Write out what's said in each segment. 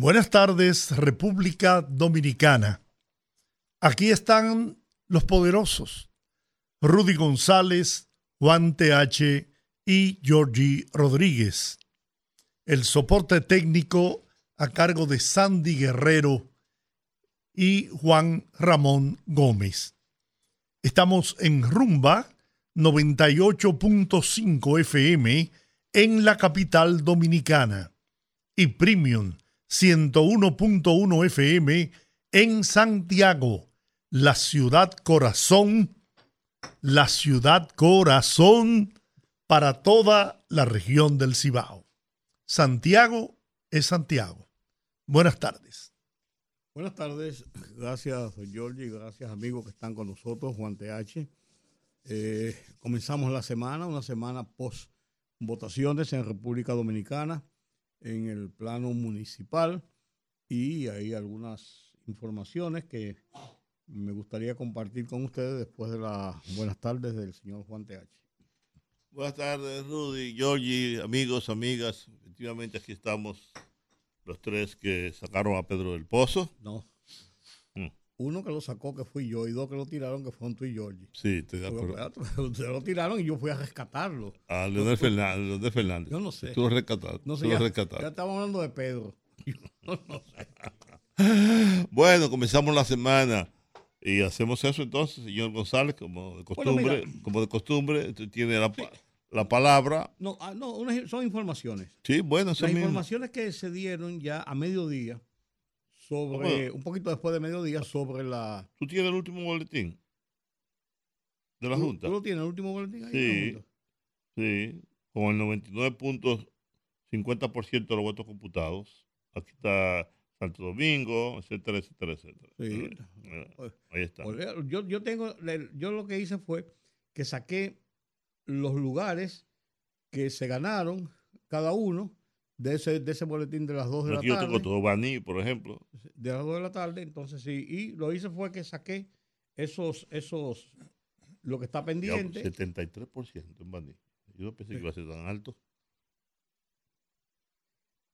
Buenas tardes, República Dominicana. Aquí están los poderosos. Rudy González, Juan TH y Georgie Rodríguez. El soporte técnico a cargo de Sandy Guerrero y Juan Ramón Gómez. Estamos en Rumba 98.5 FM en la capital dominicana y Premium 101.1 FM en Santiago, la ciudad corazón, la ciudad corazón para toda la región del Cibao. Santiago es Santiago. Buenas tardes. Buenas tardes, gracias Giorgi, gracias amigos que están con nosotros, Juan TH. Eh, comenzamos la semana, una semana post votaciones en República Dominicana en el plano municipal y hay algunas informaciones que me gustaría compartir con ustedes después de las buenas tardes del señor Juan TH. Buenas tardes, Rudy, Georgie, amigos, amigas. Efectivamente, aquí estamos los tres que sacaron a Pedro del Pozo. No. Uno que lo sacó, que fui yo, y dos que lo tiraron, que fueron tú y Georgie. Sí, estoy de acuerdo. Ustedes lo tiraron y yo fui a rescatarlo. A Leonel Fernández, Leonel Fernández. Yo no sé. Tú lo rescataste. No sé, tú ya, lo rescataste. ya estamos hablando de Pedro. Yo no sé. Bueno, comenzamos la semana y hacemos eso entonces, señor González, como de costumbre, como de costumbre, usted tiene la, la palabra. No, ah, no son informaciones. Sí, bueno, eso Las mismo. informaciones que se dieron ya a mediodía, sobre, un poquito después de mediodía, sobre la... ¿Tú tienes el último boletín de la ¿Tú- Junta? ¿Tú lo tienes, el último boletín ahí? Sí. la? Sí, con el 99.50% de los votos computados. Aquí está Santo Domingo, etcétera, etcétera, etcétera. Sí. Eh, Pues, Ahí está. Pues, Yo, yo tengo, yo lo que hice fue que saqué los lugares que se ganaron cada uno de ese, de ese boletín de las 2 de la yo tarde. tengo todo Baní, por ejemplo. De las 2 de la tarde, entonces sí. Y lo hice fue que saqué esos, esos, lo que está Diablo, pendiente. 73% en Baní. Yo no pensé que iba a ser tan alto.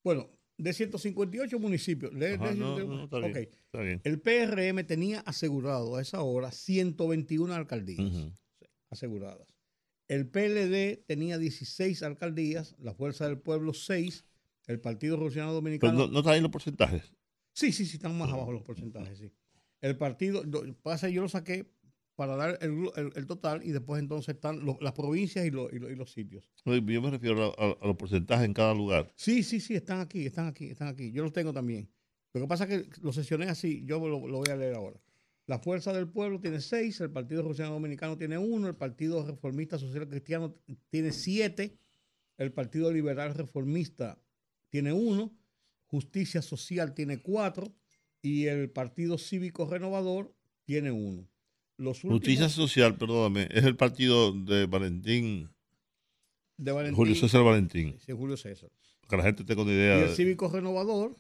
Bueno, de 158 municipios. le- Ajá, le- no, no, está bien. Está bien. El PRM tenía asegurado a esa hora 121 alcaldías aseguradas. El PLD tenía 16 alcaldías, la Fuerza del Pueblo 6, el Partido Revolucionario Pero Dominicano. no, no están ahí los porcentajes. Sí, sí, sí, están más abajo los porcentajes, sí. El partido, pasa, yo lo saqué para dar el, el- el total y después entonces están lo- las provincias y, lo- y lo- y los sitios. No, Yo me refiero a, a- a los porcentajes en cada lugar. Sí, sí, sí, están aquí, están aquí, están aquí. Yo los tengo también. Lo que pasa es que lo sesioné así, yo lo, lo voy a leer ahora. La Fuerza del Pueblo tiene seis, el Partido Revolucionario Dominicano tiene uno, el Partido Reformista Social Cristiano tiene siete, el Partido Liberal Reformista tiene uno, Justicia Social tiene cuatro y el Partido Cívico Renovador tiene uno. Los últimos Justicia Social, perdóname, es el partido de Valentín, de Valentín- Julio César Valentín. Sí, Julio César. Para que la gente tenga una Y idea el de, Cívico Renovador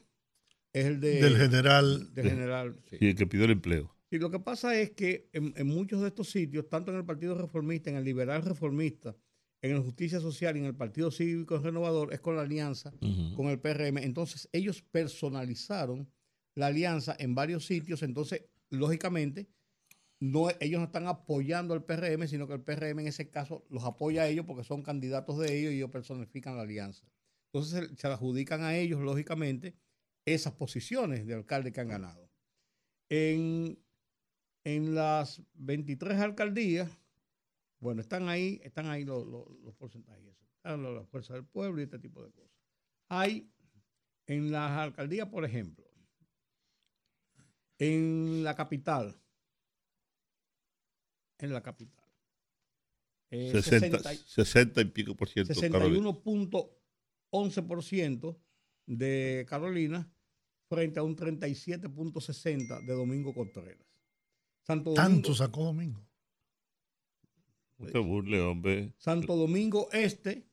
es el de, Del general. del general. sí. sí, el que pidió el empleo. Y lo que pasa es que en, en muchos de estos sitios, tanto en el Partido Reformista, en el Liberal Reformista, en el Justicia Social y en el Partido Cívico Renovador, es con la alianza con el PRM. Entonces, ellos personalizaron la alianza en varios sitios. Entonces, lógicamente, no, ellos no están apoyando al PRM, sino que el PRM en ese caso los apoya a ellos porque son candidatos de ellos y ellos personifican la alianza. Entonces, se, se adjudican a ellos, lógicamente, esas posiciones de alcalde que han ganado. En, en las 23 alcaldías, bueno, están ahí, están ahí los, los- los porcentajes. Están la la fuerza del pueblo y este tipo de cosas. Hay en las alcaldías, por ejemplo, en la capital, en la capital, eh, 60, 60 60 y pico por ciento. Carolina. 61.11% de Carolina frente a un 37.60 de Domingo Contreras. Santo Domingo, Tanto sacó Domingo. No te burles, hombre. Santo Domingo Este,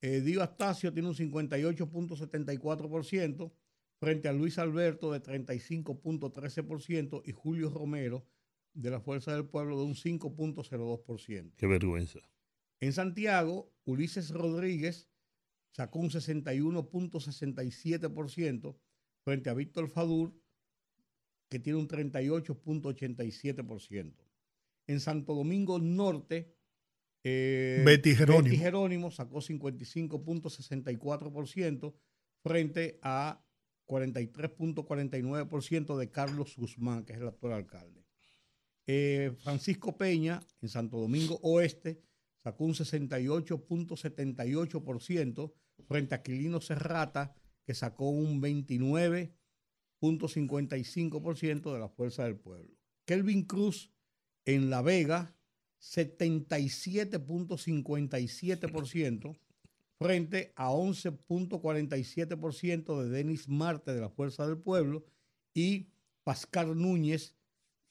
eh, Dio Astacio tiene un 58.74% frente a Luis Alberto de 35.13% y Julio Romero de la Fuerza del Pueblo de un 5.02%. Qué vergüenza. En Santiago, Ulises Rodríguez sacó un 61.67% frente a Víctor Fadur, que tiene un 38.87%. En Santo Domingo Norte, eh, Betty Jerónimo. Jerónimo sacó 55.64% frente a 43.49% de Carlos Guzmán, que es el actual alcalde. Eh, Francisco Peña, en Santo Domingo Oeste, sacó un 68.78% frente a Aquilino Serrata, que sacó un 29.55% de la Fuerza del Pueblo. Kelvin Cruz, en La Vega, 77.57% frente a 11.47% de Denis Marte de la Fuerza del Pueblo y Pascal Núñez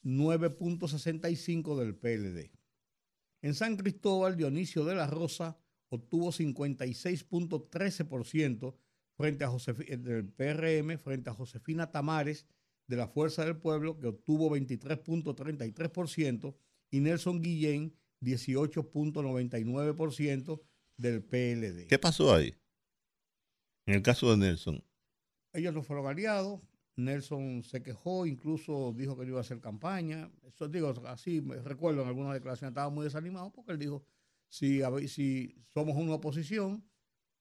9.65 del PLD. En San Cristóbal, Dionisio de la Rosa obtuvo 56.13% frente a eh, del PRM frente a Josefina Tamares de la Fuerza del Pueblo, que obtuvo 23.33%, y Nelson Guillén 18.99% del PLD. ¿Qué pasó ahí? En el caso de Nelson. Ellos no fueron aliados. Nelson se quejó, incluso dijo que no iba a hacer campaña. Eso digo, así me recuerdo en algunas declaraciones, estaba muy desanimado porque él dijo, si, si somos una oposición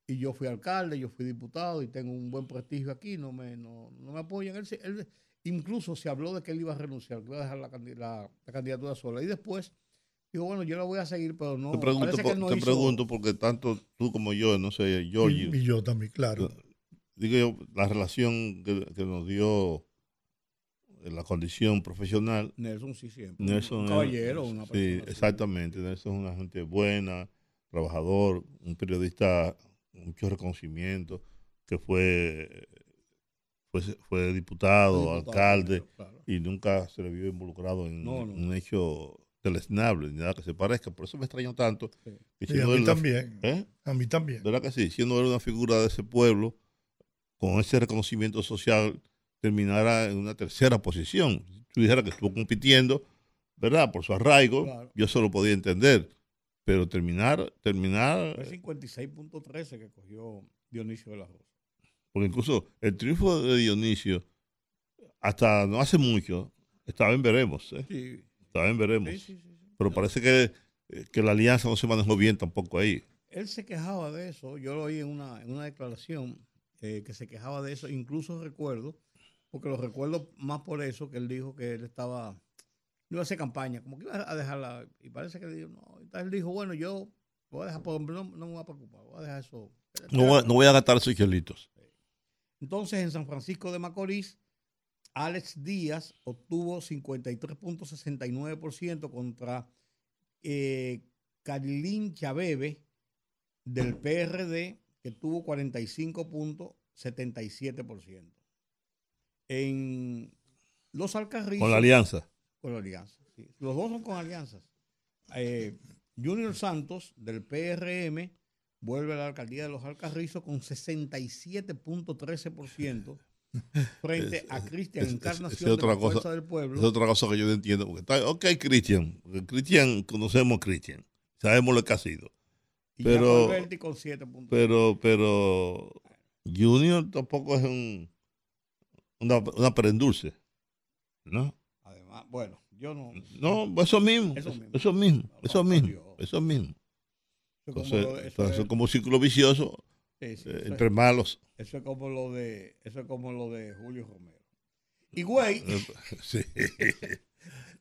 y yo fui alcalde, yo fui diputado y tengo un buen prestigio aquí, no me, no, no me apoyan. Él- incluso se habló de que él iba a renunciar, que iba a dejar la, candi- la- la candidatura sola. Y después dijo, bueno, yo la voy a seguir, pero no... te pregunto, por- no te hizo- pregunto porque tanto tú como yo, no sé, Y, Giorgio, y yo también, claro. digo yo, la relación que, que nos dio en la condición profesional. Nelson sí siempre. Nelson un caballero, una Sí, persona así. exactamente. Nelson es una gente buena, trabajador, un periodista con mucho reconocimiento, que fue, fue, fue diputado, Diputado, alcalde, claro. y nunca se le vio involucrado en No, no. un hecho deleznable, ni nada que se parezca. Por eso me extrañó tanto. Sí. que Sí, a mí la- también. ¿Eh? A mí también. ¿Verdad que sí? Siendo él una figura de ese pueblo, con ese reconocimiento social, terminara en una tercera posición. Si tú dijeras que estuvo compitiendo, ¿verdad? Por su arraigo, Claro. yo eso lo podía entender. Pero terminar, terminar, Fue 56.13 que cogió Dionisio de la Rosa. Porque incluso el triunfo de Dionisio, hasta no hace mucho, estaba en veremos, ¿eh? Sí, Estaba en veremos. sí, sí. Pero parece que, que la alianza no se manejó bien tampoco ahí. Él se quejaba de eso. Yo lo oí en una, en una declaración eh, que se quejaba de eso. Incluso recuerdo, porque lo recuerdo más por eso, que él dijo que él estaba, no iba a hacer campaña, como que iba a dejarla. Y parece que dijo, no. Él dijo, bueno, yo voy a dejar, por ejemplo, no, no me voy a preocupar, voy a dejar eso. No voy, a- no voy a gastar esos chelitos. Entonces, en San Francisco de Macorís, Alex Díaz obtuvo 53.69% contra eh, Carilín Chabebe del PRD, que tuvo 45.77%. En Los Alcarrizos. Con la alianza. Con la alianza. sí. Los dos son con alianzas. Eh, Junior Santos del PRM vuelve a la alcaldía de Los Alcarrizos con 67.13% frente a Cristian es- Encarnación de la cosa. Fuerza del Pueblo. Es otra cosa que yo no entiendo. Porque está, ok, Cristian. Cristian, conocemos a Cristian. Sabemos lo que ha sido. pero- con 7.13%. Pero, pero Junior tampoco es un una, una prendulce. ¿No? Además, bueno, yo no. No, eso mismo. Eso mismo. mismo. Eso mismo. Eso mismo. Eso mismo. Eso es como Entonces, de- eso entonces es- como un círculo vicioso sí, sí, eh, entre es- malos. eso es como lo de eso es como lo de Julio Romero. Y güey, Eh, Sí.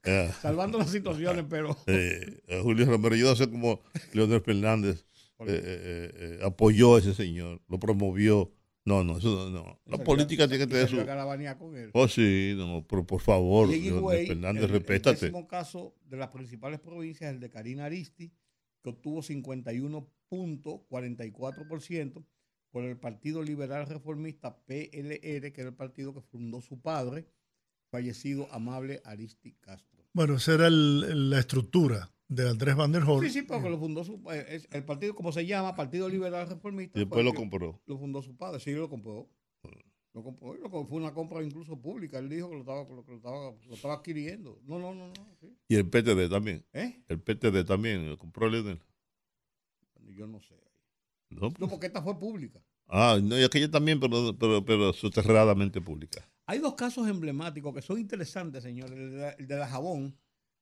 Ah, salvando las situaciones, pero eh, eh, Julio Romero, yo no sé cómo Leonel Fernández eh, eh, apoyó a ese señor, lo promovió. No, no, eso no. no. La política tiene que tener su. garabanía con él. Oh, sí, no, pero por favor, Y en Leonel Higüey, Fernández, el, respétate. El décimo caso de las principales provincias, el de Karina Aristi, que obtuvo 51.44%, por el Partido Liberal Reformista PLR, que era el partido que fundó su padre, fallecido Amable Aristi Castro. Bueno, esa era el- la estructura de Andrés Van der Hoorn. Sí, sí, porque lo fundó su eh, el partido, como se llama, Partido Liberal Reformista. Y después lo compró. Lo fundó su padre, sí, lo compró. Lo compró, lo compró, fue una compra incluso pública. Él dijo que lo estaba, lo, lo estaba, estaba adquiriendo. No, no, no, no. sí. Y el PTD también. ¿Eh? El PTD también lo compró Leonel. Yo no sé. ¿No? No, porque esta fue pública. Ah, no, y aquella también, pero, pero, pero soterradamente pública. Hay dos casos emblemáticos que son interesantes, señores. El de la, el de la jabón,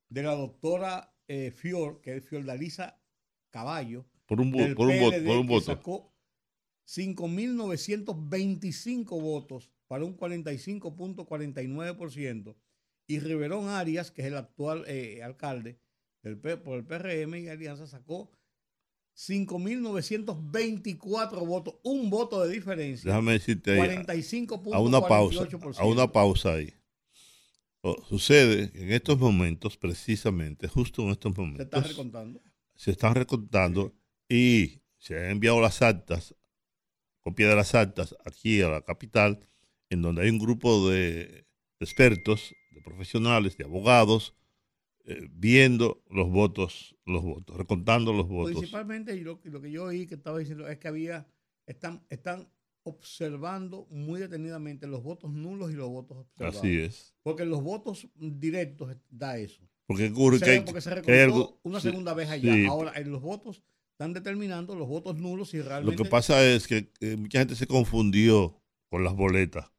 de la doctora eh, Fior, que es Fiordalisa Caballo. Por un, por un voto. Por un voto. Sacó 5.925 votos para un 45.49%. Y Riverón Arias, que es el actual eh, alcalde del, por el PRM y Alianza, sacó 5.924 votos, un voto de diferencia. Déjame decirte ahí, 45.48%. a una pausa, a una pausa ahí. O- sucede que en estos momentos, precisamente, justo en estos Se está momentos, recontando. se están recontando y se han enviado las actas, copia de las actas aquí a la capital, en donde hay un grupo de expertos, de profesionales, de abogados, eh, viendo los votos, los votos, recontando los votos. Principalmente, lo, lo que yo oí que estaba diciendo es que había, están, están observando muy detenidamente los votos nulos y los votos observados. Así es. Porque los votos directos da eso. Porque ocurre Se- que hay, porque se que hay recontó algo- una sí, segunda vez allá. sí. Ahora, en los votos están determinando los votos nulos y Lo realmente... que pasa es que eh, mucha gente se confundió con las boletas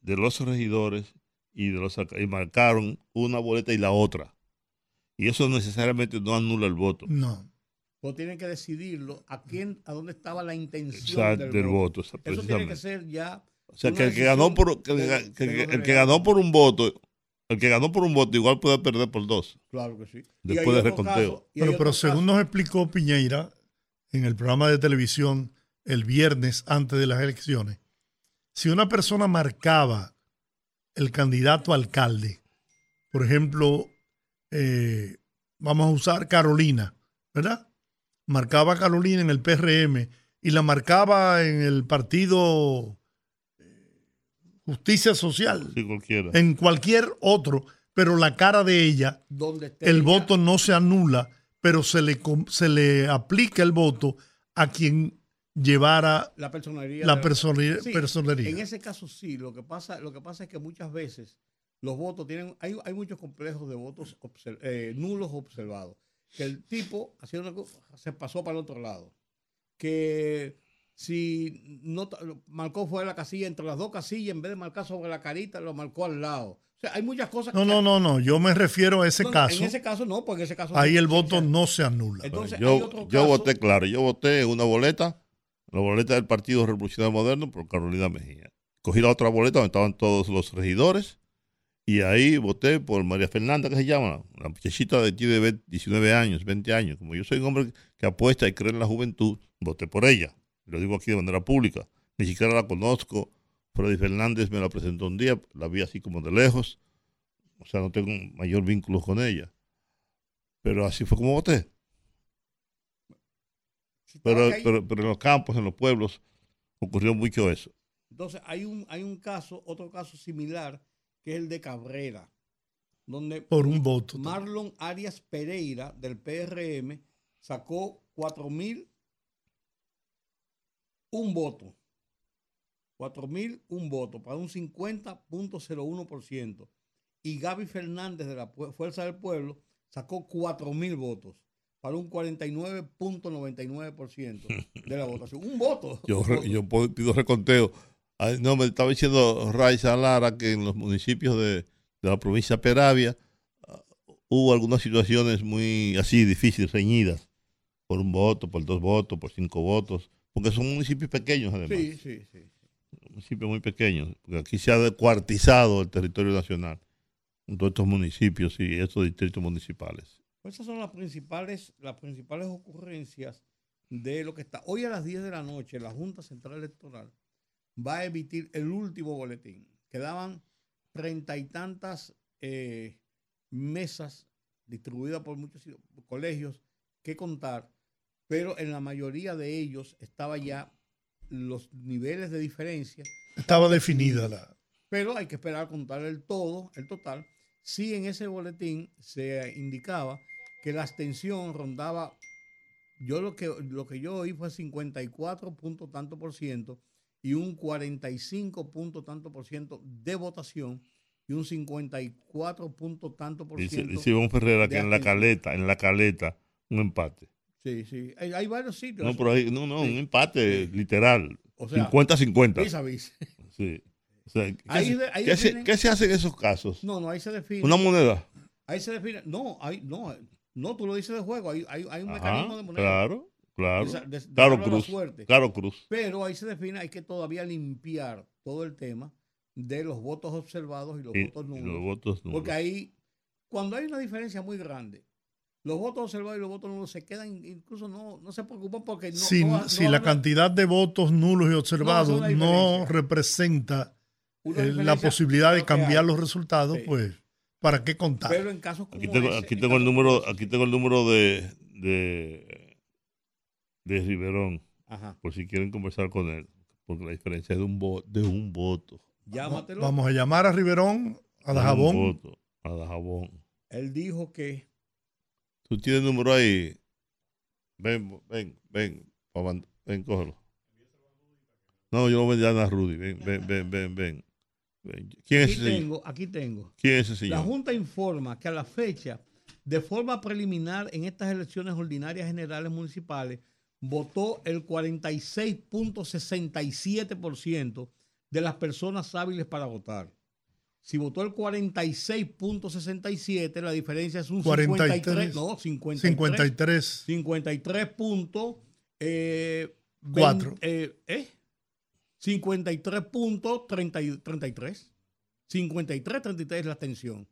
de los regidores y de los y marcaron una boleta y la otra. Y eso necesariamente no anula el voto. No. pues tienen que decidirlo a quién, a dónde estaba la intención Exacto, del, del voto. voto, Eso tiene que ser ya... O sea, que el que ganó por que el, de- que- de el los que- el que delegados. ganó por un voto, el que ganó por un voto igual puede perder por dos. Claro que sí. Después hay de otro reconteo. Pero, pero según nos explicó Piñeira en el programa de televisión el viernes antes de las elecciones, si una persona marcaba el candidato a alcalde, por ejemplo, eh, vamos a usar Carolina, ¿verdad? Marcaba a Carolina en el PRM y la marcaba en el partido eh, Justicia Social, Sí, cualquiera. en cualquier otro, pero la cara de ella donde esté el ella- voto no se anula, pero se le, se le aplica el voto a quien llevara la personería. la Sí, personería. En ese caso sí, lo que pasa, lo que pasa es que muchas veces los votos tienen, hay, hay muchos complejos de votos eh, nulos observados. Que el tipo haciendo una cosa, se pasó para el otro lado. Que si no marcó fuera de la casilla, entre las dos casillas, en vez de marcar sobre la carita, lo marcó al lado. O sea, hay muchas cosas No, que- no, no, no. Yo me refiero a ese No, caso. En ese caso no, porque en ese caso. Ahí el voto no se anula. Entonces, hay yo, otro yo caso- voté, claro, yo voté en una boleta, la boleta del Partido Revolucionario Moderno por Carolina Mejía. Cogí la otra boleta donde estaban todos los regidores y ahí voté por María Fernanda, que se llama, la muchachita de aquí de 20 19 años, 20 años. Como yo soy un hombre que apuesta y cree en la juventud, voté por ella. Lo digo aquí de manera pública. Ni siquiera la conozco. Freddy Fernández me la presentó un día, la vi así como de lejos. O sea, no tengo mayor vínculo con ella. Pero así fue como voté. Pero, pero, pero en los campos, en los pueblos, ocurrió mucho eso. Entonces, hay un, hay un caso, otro caso similar, que es el de Cabrera, donde Por un voto. Marlon Arias Pereira del PRM sacó 4.000 un voto. 4.000 un voto para un 50.01%. Y Gaby Fernández de la Fuerza del Pueblo sacó 4.000 votos para un 49.99% de la votación. Un voto. Yo, yo pido reconteo. No, me estaba diciendo Raiza Lara que en los municipios de, de la provincia de Peravia ah, hubo algunas situaciones muy así difíciles, reñidas, por un voto, por dos votos, por cinco votos, porque son municipios pequeños además, Sí, sí, sí. municipios muy pequeños, porque aquí se ha descuartizado el territorio nacional, en todos estos municipios y estos distritos municipales. Pues esas son las principales, las principales ocurrencias de lo que está. Hoy a las 10 de la noche, la Junta Central Electoral va a emitir el último boletín. Quedaban treinta y tantas eh, mesas distribuidas por muchos colegios que contar, pero en la mayoría de ellos estaba ya los niveles de diferencia. Estaba definida la. Pero hay que esperar a contar el todo, el total. Sí, en ese boletín se indicaba que la abstención rondaba, yo lo que, lo que yo oí fue 54 punto tanto por ciento y un 45 punto tanto por ciento de votación y un 54 punto tanto por Dice, ciento. dice Ivonne Ferrera que en la caleta, en la caleta, un empate. Sí, sí. Hay, hay varios sitios. No, pero no, no, Sí. un empate literal. O sea, 50-50. vis a vis. Sí. O sea, ¿qué, Ahí se, ahí qué se- qué se hace en esos casos? No, no, ahí se define. Una moneda. Ahí se define. No, ahí, no, no, tú lo dices de juego. Hay, hay, hay un Ajá, mecanismo de moneda. claro, claro. De esa- de- de claro, Cruz. Claro, Cruz. Pero ahí se define, hay que todavía limpiar todo el tema de los votos observados y los Y- votos y nulos. los votos nulos. Porque ahí, cuando hay una diferencia muy grande, los votos observados y los votos nulos se quedan, incluso no, no se preocupan porque no. si no si no la cantidad de votos nulos y observados No, representa eh, la posibilidad de cambiar los resultados, Sí. pues, ¿para qué contar? Pero en casos como Aquí tengo, ese, aquí en tengo el número, aquí tengo el número de, de, de Riverón, Ajá. por si quieren conversar con él, porque la diferencia es de un, vo- de un voto. Llámatelo. Vamos a llamar a Riverón, a Dajabón. voto, a Dajabón. Él dijo que Tú tienes el número ahí. Ven, ven, ven, ven, cógelo. No, yo lo vendí a Ana Rudy. Ven, ven, ven, ven, ven. ¿Quién es aquí ese señor? tengo, aquí tengo. ¿Quién es ese La señor? Junta informa que a la fecha, de forma preliminar, en estas elecciones ordinarias generales municipales, votó el 46.67% de las personas hábiles para votar. Si votó el 46.67, la diferencia es un 53, 43. no, 53, 53. 53 puntos, eh, Cuatro. vein- eh, ¿eh? 53 puntos 30 y- 33. 53, 33 es la abstención.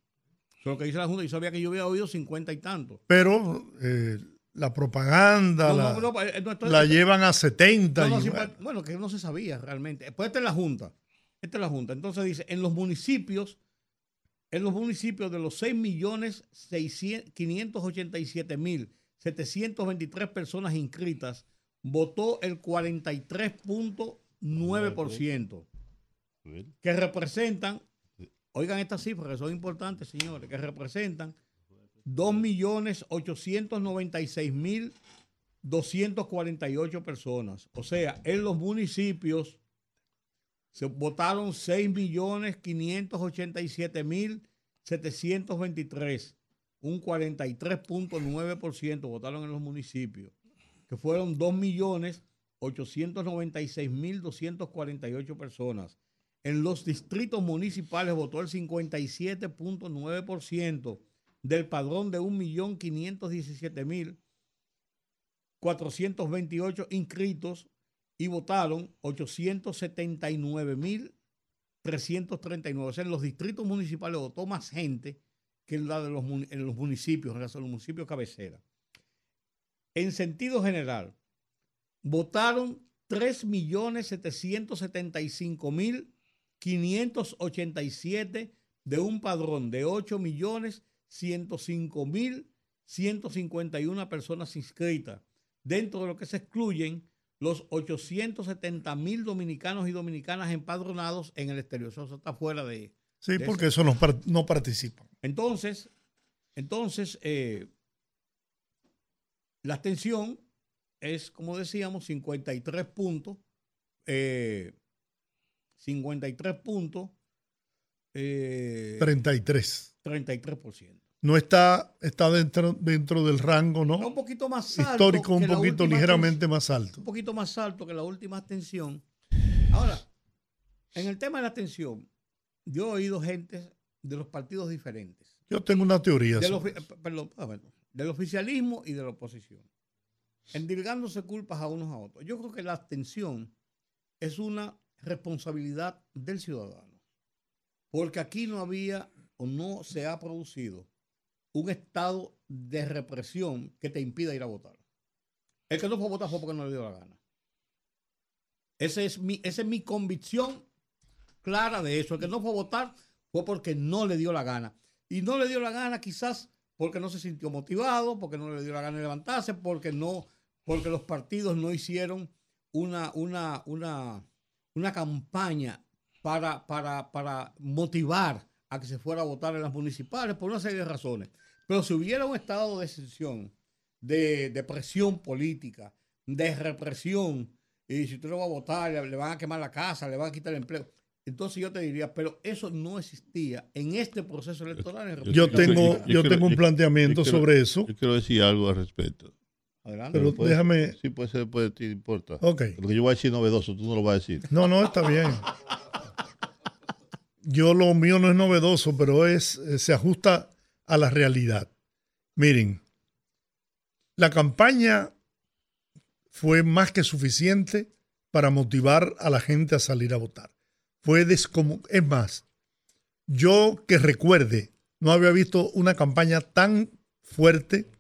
Eso es lo que dice la Junta. Yo sabía que yo había oído 50 y tanto. Pero eh, la propaganda No, la, no, no, eh, no, la llevan a 70. no, no, y bueno. que no se sabía realmente. Pues esta es la Junta. Esta es la Junta. Entonces dice, en los municipios, en los municipios de los 6 millones 587 mil 723 personas inscritas, votó el 43.9%, que representan, oigan estas cifras que son importantes, señores, que representan 2.896.248 personas. O sea, en los municipios se votaron 6.587.723, un 43.9% votaron en los municipios, que fueron 2.896.248 personas. En los distritos municipales votó el 57.9% del padrón de 1.517.428 inscritos y votaron 879.339. O sea, en los distritos municipales votó más gente que en, la de los, en los municipios, en los municipios cabecera. En sentido general, votaron 3.775.587 de un padrón de 8.105.151 personas inscritas, dentro de lo que se excluyen los 870.000 dominicanos y dominicanas empadronados en el exterior. Eso está fuera de... Sí, de porque eso no, par- no participan. Entonces, entonces eh, la abstención es, como decíamos, 53 puntos. eh, 53 puntos. eh, 33. 33%. No está, está dentro, dentro del rango, Está un ¿no? poquito más alto. Histórico, un poquito ligeramente más alto. Un poquito más alto que la última abstención. Ahora, en el tema de la abstención, yo he oído gente de los partidos diferentes. Yo tengo una teoría. ofi- eh, perdón, ah, del oficialismo y de la oposición. Endilgándose culpas a unos a otros. Yo creo que la abstención es una responsabilidad del ciudadano. Porque aquí no había o no se ha producido un estado de represión que te impida ir a votar. El que no fue a votar fue porque no le dio la gana. Ese es mi, esa es mi convicción clara de eso. El que no fue a votar fue porque no le dio la gana. Y no le dio la gana quizás porque no se sintió motivado, porque no le dio la gana de levantarse, porque no, porque los partidos no hicieron una, una, una, una campaña para, para, para motivar a que se fuera a votar en las municipales por una serie de razones. Pero si hubiera un estado de excepción, de, de presión política, de represión, y si usted no va a votar, le, le van a quemar la casa, le van a quitar el empleo. Entonces yo te diría, pero eso no existía en este proceso electoral. en Yo tengo, yo tengo un planteamiento yo quiero- sobre eso. Yo quiero decir algo al respecto. Adelante. Pero Puede- déjame. Sí, puede ser, puede, te importa. Ok. Lo que yo voy a decir novedoso, tú no lo vas a decir. No, no, está bien. Yo lo mío no es novedoso, pero es, eh, se ajusta a la realidad. Miren, la campaña fue más que suficiente para motivar a la gente a salir a votar. Fue Es más, yo que recuerde, no había visto una campaña tan fuerte,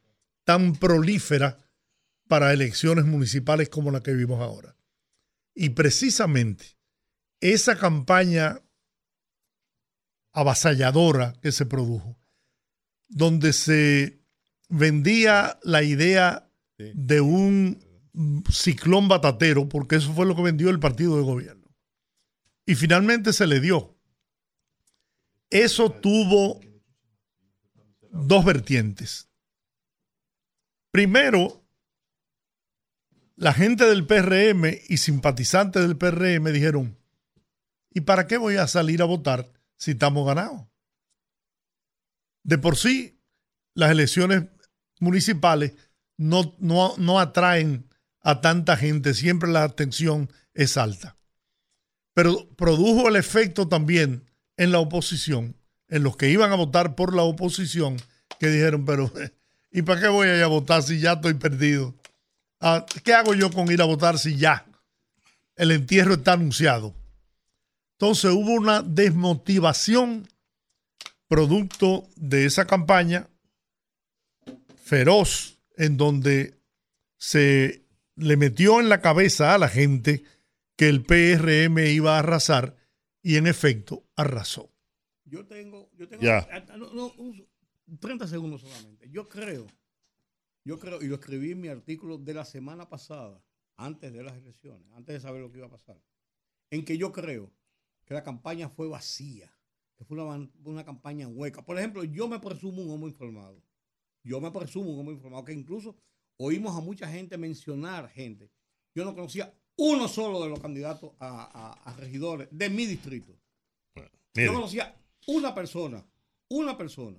tan prolífera para elecciones municipales como la que vimos ahora. Y precisamente esa campaña avasalladora que se produjo, donde se vendía la idea de un ciclón batatero, porque eso fue lo que vendió el partido de gobierno. Y finalmente se le dio. Eso tuvo dos vertientes. Primero, la gente del PRM y simpatizantes del PRM dijeron, ¿y para qué voy a salir a votar si estamos ganados? De por sí, las elecciones municipales no, no, no atraen a tanta gente, siempre la atención es alta. Pero produjo el efecto también en la oposición, en los que iban a votar por la oposición, que dijeron, pero ¿y para qué voy a ir a votar si ya estoy perdido? Ah, ¿Qué hago yo con ir a votar si ya el entierro está anunciado? Entonces hubo una desmotivación producto de esa campaña feroz en donde se le metió en la cabeza a la gente que el PRM iba a arrasar y en efecto arrasó. Yo tengo, yo tengo Ya. ah, no, no, un- 30 segundos solamente. Yo creo, yo creo, y lo escribí en mi artículo de la semana pasada, antes de las elecciones, antes de saber lo que iba a pasar, en que yo creo que la campaña fue vacía, que fue una, una campaña hueca. Por ejemplo, yo me presumo un hombre informado. Yo me presumo un hombre informado, que incluso oímos a mucha gente mencionar gente. Yo no conocía uno solo de los candidatos a, a- a regidores de mi distrito. Mire, Yo conocía una persona, una persona,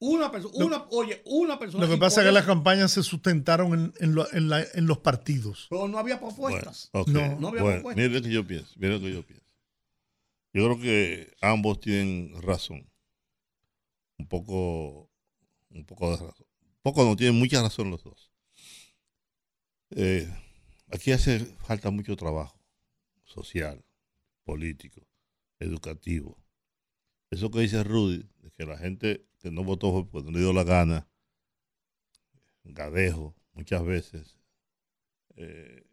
una persona, una, oye, una persona. Lo que pasa es que las campañas se sustentaron en, en lo- en la- en los partidos. Pero no había bueno, propuestas. No. No había Bueno, propuesta. mire lo que yo pienso, mire lo que yo pienso. Yo creo que ambos tienen razón. Un poco, un poco de razón. Un poco no, tienen mucha razón los dos. Eh, aquí hace falta mucho trabajo social, político, educativo. Eso que dice Rudy, de que la gente que no votó fue porque no le dio la gana, gadejo, muchas veces. eh,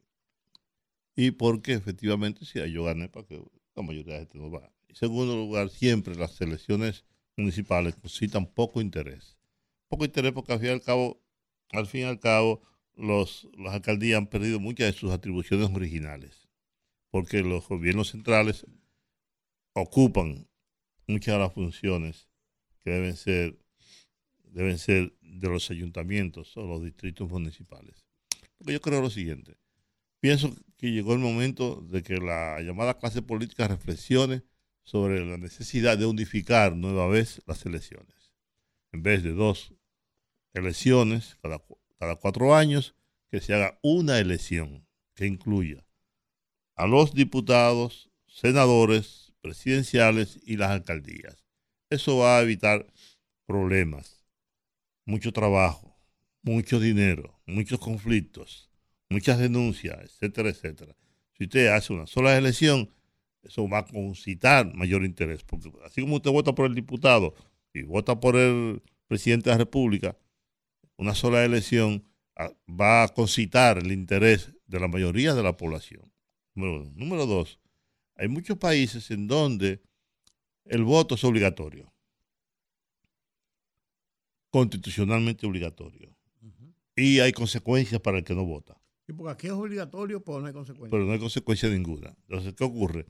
y porque efectivamente si yo gané para que la mayoría de la gente no va. En segundo lugar, siempre las elecciones municipales suscitan poco interés. Poco interés porque al fin y al cabo, al fin y al cabo, los, las alcaldías han perdido muchas de sus atribuciones originales. Porque los gobiernos centrales ocupan muchas de las funciones que deben ser, deben ser de los ayuntamientos o los distritos municipales. Porque yo creo lo siguiente. Pienso que llegó el momento de que la llamada clase política reflexione sobre la necesidad de unificar nueva vez las elecciones. En vez de dos elecciones cada, cada cuatro años, que se haga una elección que incluya a los diputados, senadores, presidenciales y las alcaldías. Eso va a evitar problemas, mucho trabajo, mucho dinero, muchos conflictos, muchas denuncias, etcétera, etcétera. Si usted hace una sola elección, eso va a concitar mayor interés, porque así como usted vota por el diputado y vota por el presidente de la República, una sola elección ah, va a concitar el interés de la mayoría de la población. Número uno. Número dos, hay muchos países en donde el voto es obligatorio, constitucionalmente obligatorio, y hay consecuencias para el que no vota. Sí, porque aquí es obligatorio, pero no hay consecuencia. pero no hay consecuencia ninguna. Entonces, ¿qué ocurre?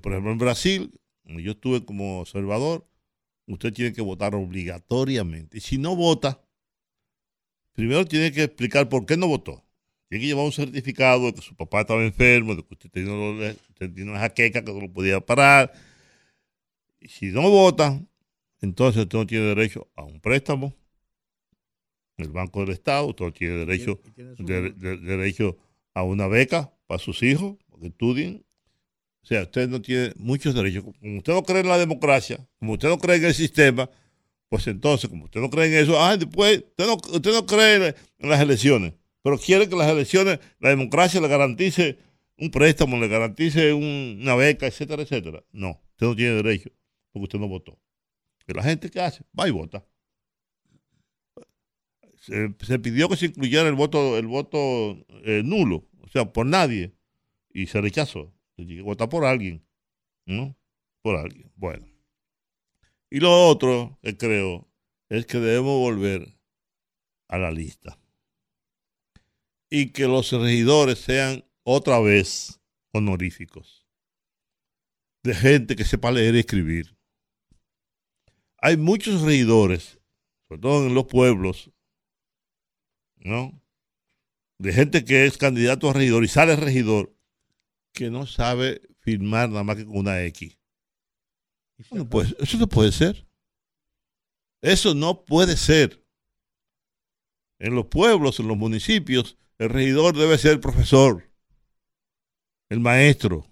Por ejemplo, en Brasil, yo estuve como observador, usted tiene que votar obligatoriamente. Y si no vota, primero tiene que explicar por qué no votó. Tiene que llevar un certificado de que su papá estaba enfermo, de que usted tenía, una- tenía una jaqueca que no lo podía parar. Y si no vota, entonces usted no tiene derecho a un préstamo el Banco del Estado, usted no tiene derecho tiene su- de- de- derecho a una beca para sus hijos, para que estudien. O sea, usted no tiene muchos derechos. Como usted no cree en la democracia, como usted no cree en el sistema, pues entonces, como usted no cree en eso, ah, después, usted no, usted no cree en, las elecciones, pero quiere que las elecciones, la democracia le garantice un préstamo, le garantice un- una beca, etcétera, etcétera. No, usted no tiene derecho, porque usted no votó. ¿Y la gente qué hace? Va y vota se, pidió que se incluyera el voto, el voto eh, nulo, o sea, por nadie, y se rechazó. Votar por alguien, ¿no? Por alguien. Bueno. Y lo otro que creo es que debemos volver a la lista. Y que los regidores sean otra vez honoríficos. De gente que sepa leer y escribir. Hay muchos regidores, sobre todo en los pueblos, ¿no? De gente que es candidato a regidor y sale regidor, que no sabe firmar nada más que con una X. Bueno, pues eso no puede ser. Eso no puede ser. En los pueblos, en los municipios, el regidor debe ser el profesor, el maestro.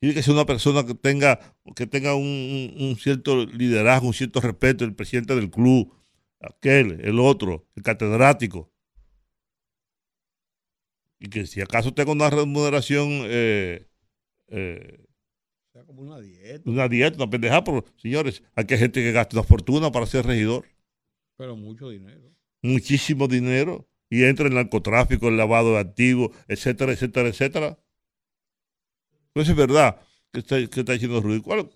Tiene que ser una persona que tenga, que tenga un, cierto liderazgo, un cierto respeto, el presidente del club, aquel, el otro, el catedrático. Y que si acaso tenga una remuneración, eh, eh, como una dieta, una dieta, una pendejada, pero señores, aquí hay gente que gasta una fortuna para ser regidor, pero mucho dinero. muchísimo dinero, y entra en el narcotráfico, el lavado de activos, etcétera, etcétera, etcétera. Pues es verdad que está, que está diciendo Rudy. ¿Cuál-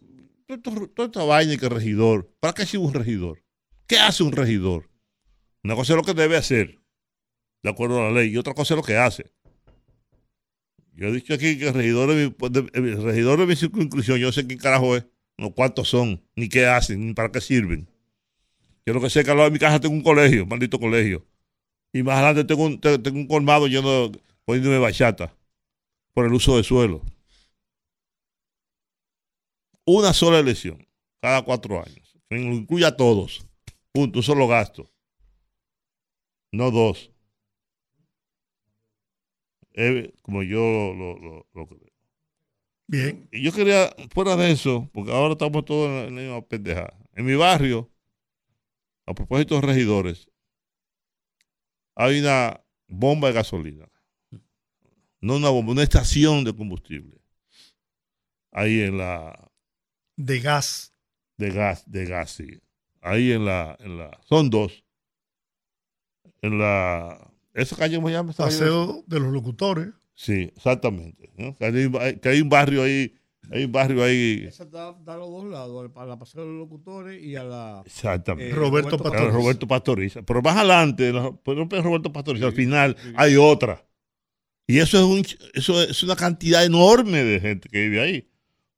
Toda toda esta vaina que regidor, ¿para qué sirve un regidor? ¿Qué hace un regidor? Una cosa es lo que debe hacer, de acuerdo a la ley, y otra cosa es lo que hace. Yo he dicho aquí que el regidor de mi, de- el regidor yo sé quién carajo es, no cuántos son, ni qué hacen, ni para qué sirven. Yo lo que sé es que al lado de mi casa tengo un colegio, maldito colegio. Y más adelante tengo un, te- tengo un colmado lleno poniéndome bachata por el uso de suelo. Una sola elección, cada cuatro años. Incluya a todos. Punto, un solo gasto. No dos. Eh, como yo lo, lo- lo creo. Bien. Y yo quería, fuera de eso, porque ahora estamos todos en la, en la misma pendejada. En mi barrio, a propósito de regidores, hay una bomba de gasolina. No una bomba, una estación de combustible. Ahí en la, De gas. de gas, de gas, sí. Ahí en la, en la, son dos. En la, ¿esa calle cómo se llama? Paseo de los locutores. Sí, exactamente. ¿no? Que, hay, un- que hay un barrio ahí, hay un barrio ahí. Esa da, da a los dos lados, a la paseo de los locutores y a la Exactamente. eh, Roberto Claro, Pastoriza. Roberto Pastoriza. Pero más adelante, no, es Roberto Pastoriza, al final sí. hay otra. Y eso es, un, eso es una cantidad enorme de gente que vive ahí.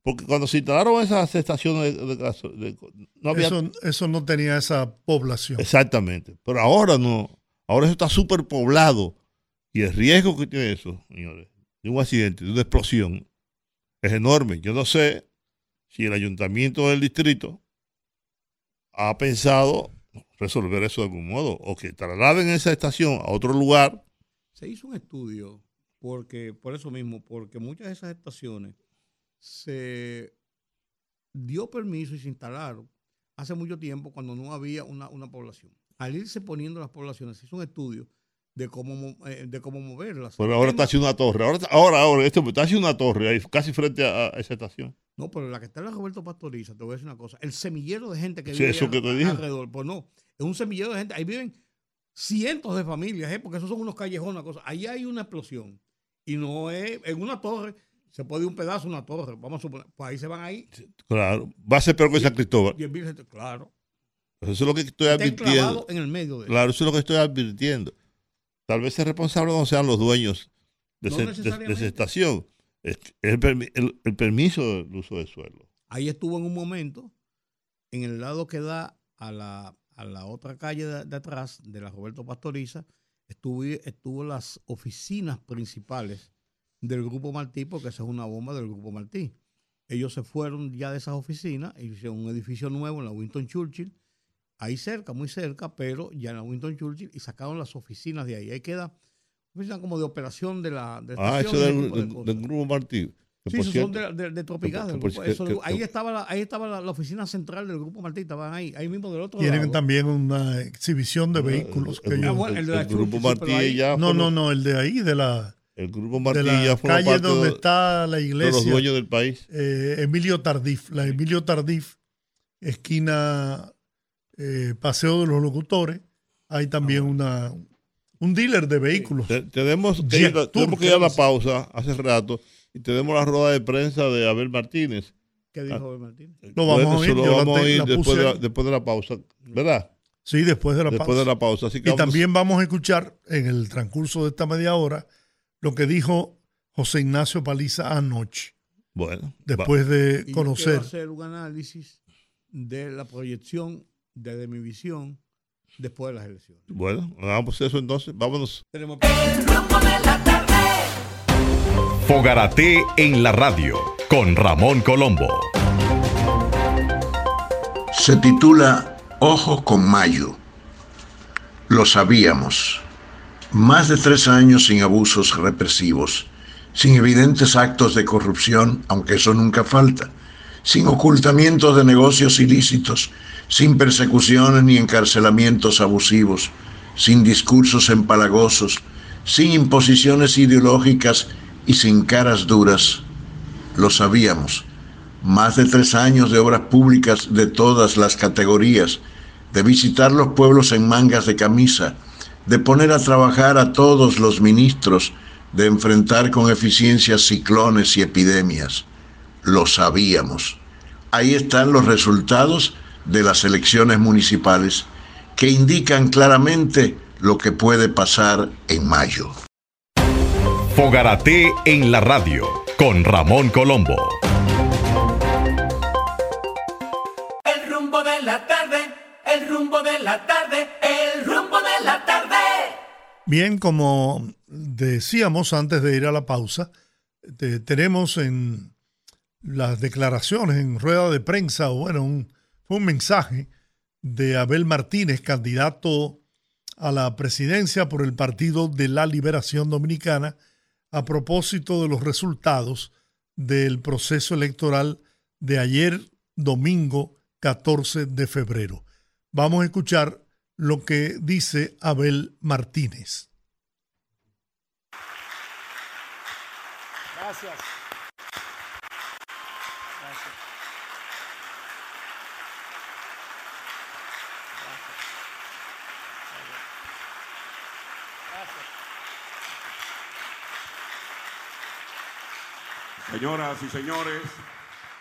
Porque cuando se instalaron esas estaciones de, de gaso- de- no había Eso, eso no tenía esa población. Exactamente. Pero ahora no. Ahora eso está súper poblado. Y el riesgo que tiene eso, señores, de un accidente, de una explosión, es enorme. Yo no sé si el ayuntamiento del distrito ha pensado resolver eso de algún modo. O que trasladen esa estación a otro lugar. Se hizo un estudio porque, por eso mismo, porque muchas de esas estaciones se dio permiso y se instalaron hace mucho tiempo cuando no había una, una población. Al irse poniendo las poblaciones, se hizo un estudio de cómo, mo- eh, de cómo moverlas. Pero ahora está haciendo una torre. Ahora, ahora, ahora, este está haciendo una torre ahí, casi frente a, esa estación. No, pero la que está en la Roberto Pastoriza, te voy a decir una cosa. El semillero de gente que Sí, vive eso ahí que te a- dije. alrededor. Pues no, es un semillero de gente. Ahí viven cientos de familias, ¿eh? porque esos son unos callejones, cosas. Ahí hay una explosión. Y no es en una torre, se puede ir un pedazo una torre. Vamos a suponer, pues ahí se van ahí Claro. Va a ser peor que San Cristóbal. 10 mil gente. Claro. Eso es lo que estoy Está advirtiendo. en el medio de Claro, eso es lo que estoy advirtiendo. Tal vez el responsable no sean los dueños de, No ese- de- de esa estación. Es el, el- el permiso del uso de suelo. Ahí estuvo en un momento, en el lado que da a la, a la otra calle de, de atrás, de la Roberto Pastoriza, estuvo, estuvo las oficinas principales del Grupo Martí, porque esa es una bomba del Grupo Martí. Ellos se fueron ya de esas oficinas, y hicieron un edificio nuevo en la Winston Churchill, ahí cerca, muy cerca, pero ya en la Winston Churchill, y sacaron las oficinas de ahí. Ahí queda oficina como de operación de la, de Ah, eso del, de del- grupo Martí. Sí, esos son de, de, de que del por- grupo- que- eso- que- ahí que- estaba, la, ahí estaba la, la oficina central del grupo Martí, estaban ahí, ahí mismo del otro Tienen lado. también una exhibición de vehículos. que el, ellos- Ah, bueno, el de la el grupo sí, Martí ahí- ya no, no, no, el de ahí, de la, El grupo de Martí la calle parte donde de, está la de los iglesia. dueños del país. eh, Emilio Tardif, la Emilio Tardif, esquina eh, Paseo de los Locutores. Hay también una un dealer de vehículos. Te- tenemos, que ir, Tour, tenemos que ir a la ¿qué pausa hace rato y tenemos la rueda de prensa de Abel Martínez. ¿Qué dijo Abel Martínez? Lo vamos a lo la vamos a la después, de la, ahí. después de la pausa, ¿verdad? Sí, después de la después pausa. de la pausa. Así que Y vamos- también vamos a escuchar en el transcurso de esta media hora lo que dijo José Ignacio Paliza anoche, bueno, después de Y yo quiero conocer. hacer un análisis de la proyección de, mi visión después de las elecciones. bueno, hagamos eso entonces. Vámonos. Tenemos Fogarate en la radio con Ramón Colombo. Se titula Ojo con Mayo. Lo sabíamos. Más de tres años sin abusos represivos, sin evidentes actos de corrupción, aunque eso nunca falta, sin ocultamiento de negocios ilícitos, sin persecuciones ni encarcelamientos abusivos, sin discursos empalagosos, sin imposiciones ideológicas y sin caras duras. Lo sabíamos más de tres años de obras públicas de todas las categorías, de visitar los pueblos en mangas de camisa, de poner a trabajar a todos los ministros, de enfrentar con eficiencia ciclones y epidemias. Lo sabíamos. Ahí están los resultados de las elecciones municipales que indican claramente lo que puede pasar en mayo. Fogarate en la radio con Ramón Colombo. El rumbo de la tarde, el rumbo de la tarde, el Bien, como decíamos antes de ir a la pausa, te- tenemos en las declaraciones en rueda de prensa, o bueno, un, fue un mensaje de Abel Martínez, candidato a la presidencia por el Partido de la Liberación Dominicana, a propósito de los resultados del proceso electoral de ayer, domingo 14 de febrero. Vamos a escuchar lo que dice Abel Martínez. Gracias. Gracias. Señoras y señores,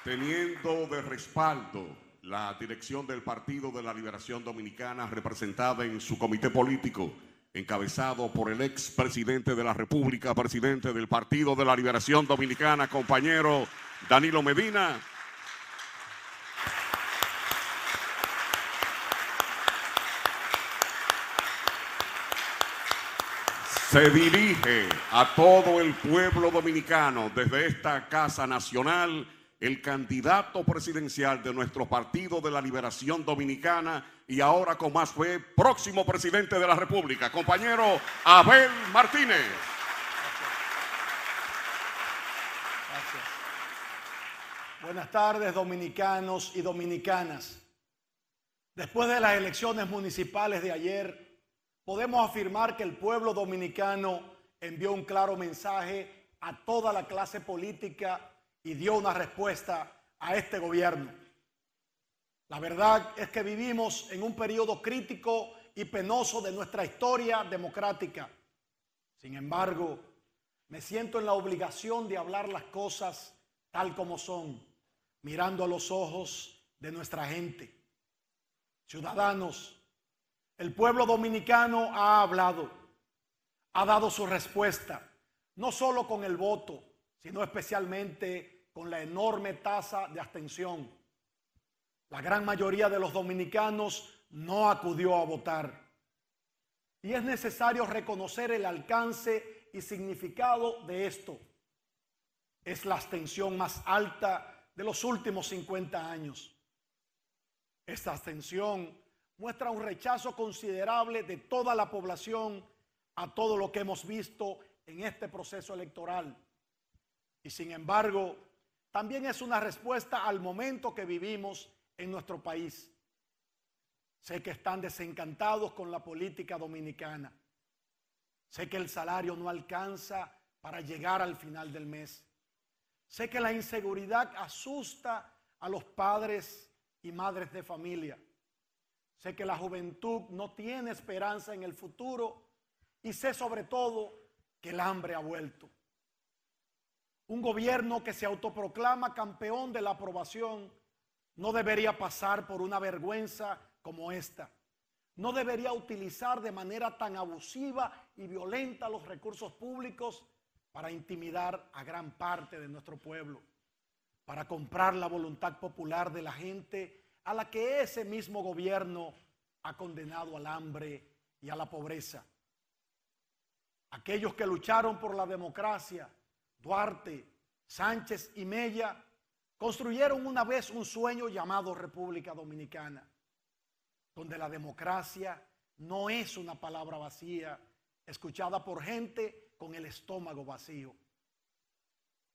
teniendo de respaldo la dirección del Partido de la Liberación Dominicana representada en su comité político, encabezado por el ex presidente de la República, presidente del Partido de la Liberación Dominicana, compañero Danilo Medina, se dirige a todo el pueblo dominicano desde esta Casa Nacional el candidato presidencial de nuestro Partido de la Liberación Dominicana y ahora con más fe, próximo presidente de la República, compañero Abel Martínez. Gracias. Buenas tardes, dominicanos y dominicanas. Después de las elecciones municipales de ayer, podemos afirmar que el pueblo dominicano envió un claro mensaje a toda la clase política y dio una respuesta a este gobierno. La verdad es que vivimos en un periodo crítico y penoso de nuestra historia democrática. Sin embargo, me siento en la obligación de hablar las cosas tal como son, mirando a los ojos de nuestra gente. ciudadanos, el pueblo dominicano ha hablado, ha dado su respuesta, no solo con el voto, sino especialmente con la enorme tasa de abstención. La gran mayoría de los dominicanos no acudió a votar. Y es necesario reconocer el alcance y significado de esto. Es la abstención más alta de los últimos 50 años. Esta abstención muestra un rechazo considerable de toda la población a todo lo que hemos visto en este proceso electoral. Y sin embargo, también es una respuesta al momento que vivimos en nuestro país. Sé que están desencantados con la política dominicana. Sé que el salario no alcanza para llegar al final del mes. Sé que la inseguridad asusta a los padres y madres de familia. Sé que la juventud no tiene esperanza en el futuro y sé sobre todo que el hambre ha vuelto. Un gobierno que se autoproclama campeón de la aprobación no debería pasar por una vergüenza como esta. No debería utilizar de manera tan abusiva y violenta los recursos públicos para intimidar a gran parte de nuestro pueblo, para comprar la voluntad popular de la gente a la que ese mismo gobierno ha condenado al hambre y a la pobreza. Aquellos que lucharon por la democracia, Duarte, Sánchez y Mella, construyeron una vez un sueño llamado República Dominicana donde la democracia no es una palabra vacía, escuchada por gente con el estómago vacío.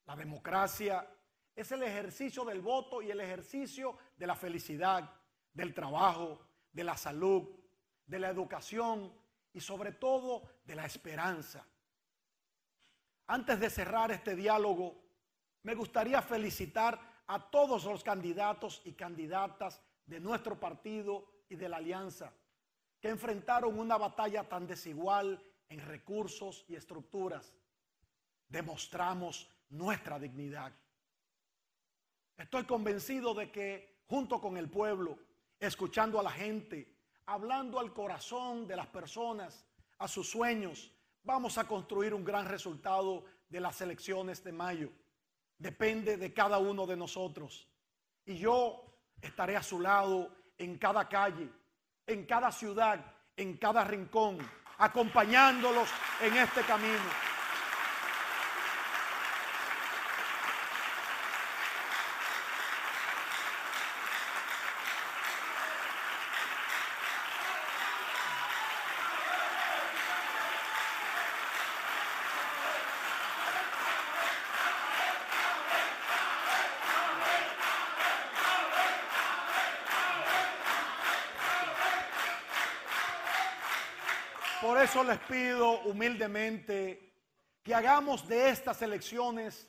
La democracia es el ejercicio del voto y el ejercicio de la felicidad, del trabajo, de la salud, de la educación y sobre todo de la esperanza. Antes de cerrar este diálogo, me gustaría felicitar a todos los candidatos y candidatas de nuestro partido y de la alianza, que enfrentaron una batalla tan desigual en recursos y estructuras, demostramos nuestra dignidad. Estoy convencido de que junto con el pueblo, escuchando a la gente, hablando al corazón de las personas, a sus sueños, vamos a construir un gran resultado de las elecciones de mayo. Depende de cada uno de nosotros. Y yo estaré a su lado en cada calle, en cada ciudad, en cada rincón, acompañándolos en este camino. Por eso les pido humildemente que hagamos de estas elecciones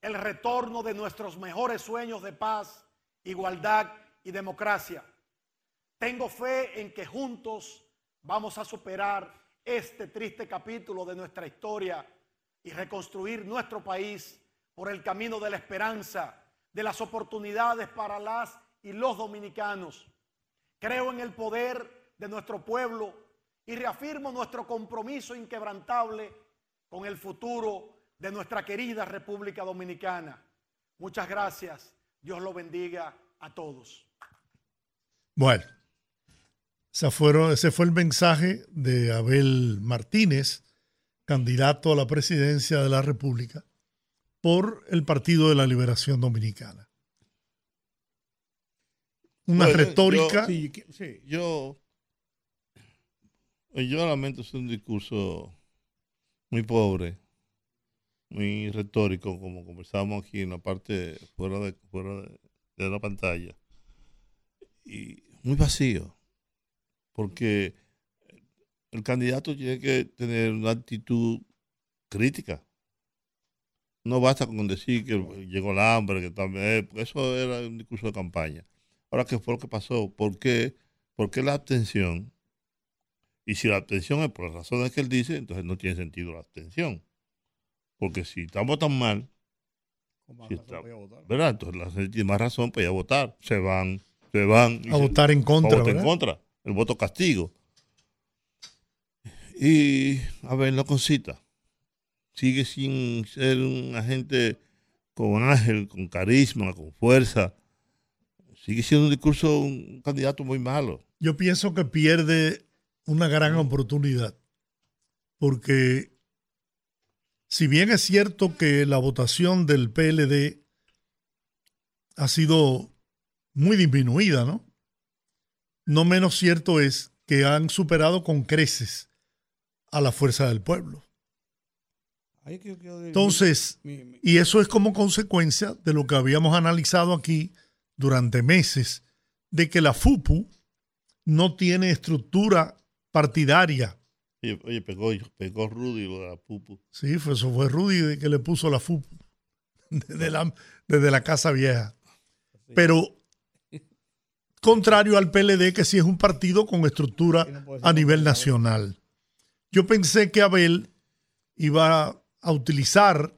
el retorno de nuestros mejores sueños de paz, igualdad y democracia. Tengo fe en que juntos vamos a superar este triste capítulo de nuestra historia y reconstruir nuestro país por el camino de la esperanza, de las oportunidades para las y los dominicanos. Creo en el poder de nuestro pueblo y reafirmo nuestro compromiso inquebrantable con el futuro de nuestra querida República Dominicana. Muchas gracias. Dios lo bendiga a todos. Bueno, ese, fueron, ese fue el mensaje de Abel Martínez, candidato a la presidencia de la República por el Partido de la Liberación Dominicana. Una Bueno, retórica. yo- Sí. Yo, yo lamento es un discurso muy pobre, muy retórico, como conversábamos aquí en la parte fuera de, fuera de, la pantalla, y muy vacío, porque el candidato tiene que tener una actitud crítica. No basta con decir que llegó el hambre, que también, porque eso era un discurso de campaña. Ahora, ¿qué fue lo que pasó? ¿Por qué, ¿Por qué la abstención? Y si la abstención es por las razones que él dice, entonces no tiene sentido la abstención. Porque si estamos tan mal, está. votar. ¿verdad? Entonces la gente tiene más razón para ir a votar. Se van se van a se- votar en contra. a votar en ¿verdad? contra, el voto castigo. Y a ver, la cosita. Sigue sin ser un agente con ángel, con carisma, con fuerza. Sigue siendo un discurso, un candidato muy malo. Yo pienso que pierde una gran oportunidad, porque si bien es cierto que la votación del PLD ha sido muy disminuida, ¿no? No menos cierto es que han superado con creces a la fuerza del pueblo. Entonces, y eso es como consecuencia de lo que habíamos analizado aquí durante meses, de que la FUPU no tiene estructura partidaria. Oye, oye, pegó, pegó Rudy lo de la pupu. Sí, fue, eso fue Rudy que le puso la FUPU desde la, desde la Casa Vieja. Pero contrario al PLD, que sí es un partido con estructura a nivel nacional. Yo pensé que Abel iba a utilizar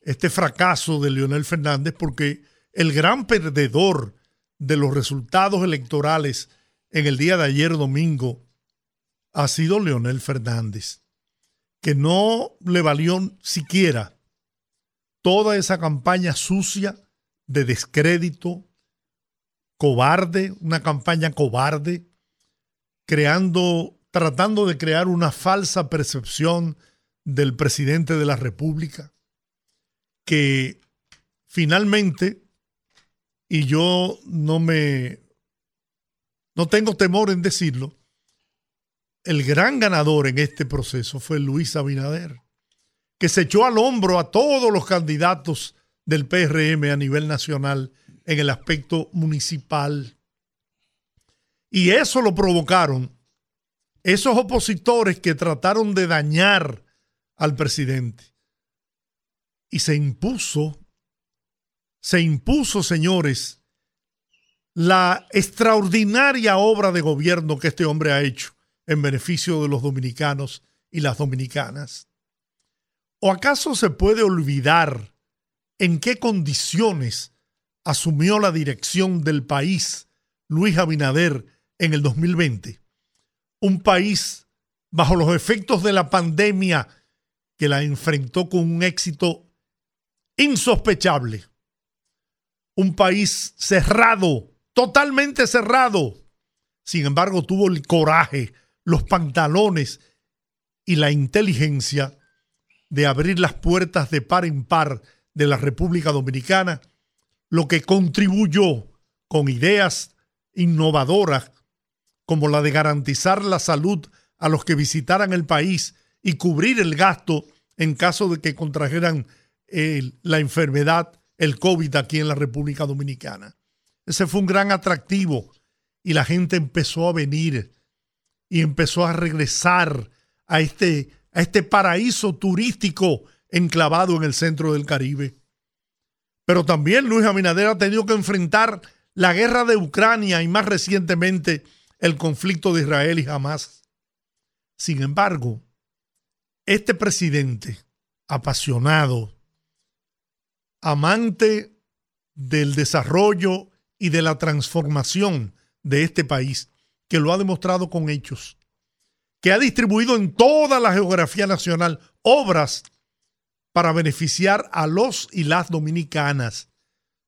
este fracaso de Leonel Fernández porque el gran perdedor de los resultados electorales en el día de ayer domingo ha sido Leonel Fernández, que no le valió siquiera toda esa campaña sucia de descrédito, cobarde, una campaña cobarde, creando, tratando de crear una falsa percepción del presidente de la República, que finalmente, y yo no me, no tengo temor en decirlo, el gran ganador en este proceso fue Luis Abinader, que se echó al hombro a todos los candidatos del PRM a nivel nacional en el aspecto municipal. Y eso lo provocaron esos opositores que trataron de dañar al presidente. Y se impuso, se impuso, señores, la extraordinaria obra de gobierno que este hombre ha hecho en beneficio de los dominicanos y las dominicanas. ¿O acaso se puede olvidar en qué condiciones asumió la dirección del país Luis Abinader en el 2020? Un país bajo los efectos de la pandemia que la enfrentó con un éxito insospechable. Un país cerrado, totalmente cerrado. Sin embargo, tuvo el coraje, los pantalones y la inteligencia de abrir las puertas de par en par de la República Dominicana, lo que contribuyó con ideas innovadoras como la de garantizar la salud a los que visitaran el país y cubrir el gasto en caso de que contrajeran eh, la enfermedad, el COVID aquí en la República Dominicana. Ese fue un gran atractivo y la gente empezó a venir y empezó a regresar a este, a este paraíso turístico enclavado en el centro del Caribe. Pero también Luis Abinader ha tenido que enfrentar la guerra de Ucrania y más recientemente el conflicto de Israel y Hamas. Sin embargo, este presidente apasionado, amante del desarrollo y de la transformación de este país, que lo ha demostrado con hechos, que ha distribuido en toda la geografía nacional obras para beneficiar a los y las dominicanas.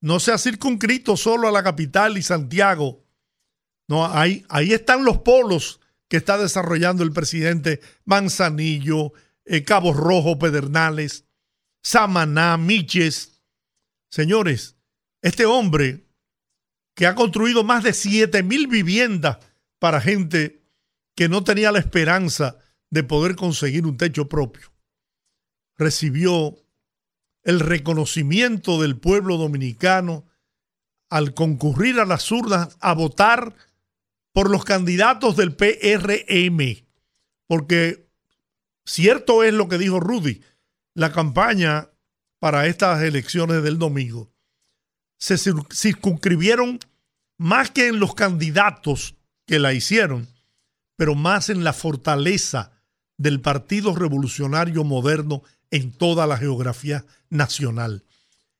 No se ha circunscrito solo a la capital y Santiago. No, ahí, ahí están los polos que está desarrollando el presidente Manzanillo, eh, Cabo Rojo, Pedernales, Samaná, Miches. Señores, este hombre que ha construido más de 7 mil viviendas para gente que no tenía la esperanza de poder conseguir un techo propio, recibió el reconocimiento del pueblo dominicano al concurrir a las urnas a votar por los candidatos del PRM. Porque cierto es lo que dijo Rudy, la campaña para estas elecciones del domingo se cir- circunscribieron más que en los candidatos que la hicieron, pero más en la fortaleza del Partido Revolucionario Moderno en toda la geografía nacional.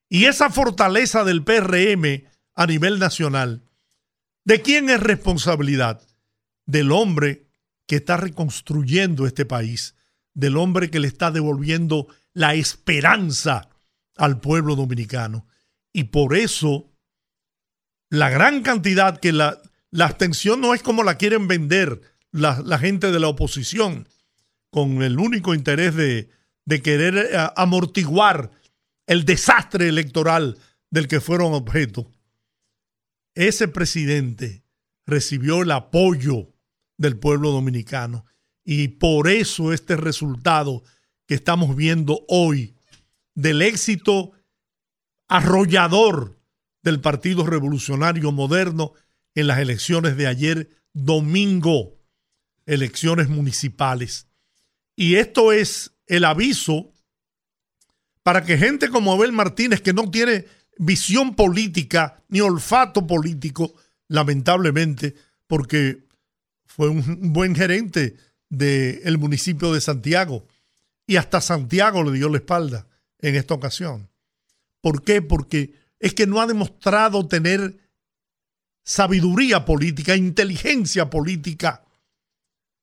Y esa fortaleza del PRM a nivel nacional ¿De quién es responsabilidad? Del hombre que está reconstruyendo este país, del hombre que le está devolviendo la esperanza al pueblo dominicano. Y por eso la gran cantidad que la, la abstención no es como la quieren vender la, gente de la oposición, con el único interés de, de querer eh, amortiguar el desastre electoral del que fueron objeto. Ese presidente recibió el apoyo del pueblo dominicano y por eso este resultado que estamos viendo hoy del éxito arrollador del Partido Revolucionario Moderno en las elecciones de ayer domingo, elecciones municipales. Y esto es el aviso para que gente como Abel Martínez, que no tiene visión política ni olfato político, lamentablemente, porque fue un buen gerente del municipio de Santiago y hasta Santiago le dio la espalda en esta ocasión. ¿Por qué? Porque es que no ha demostrado tener sabiduría política, inteligencia política.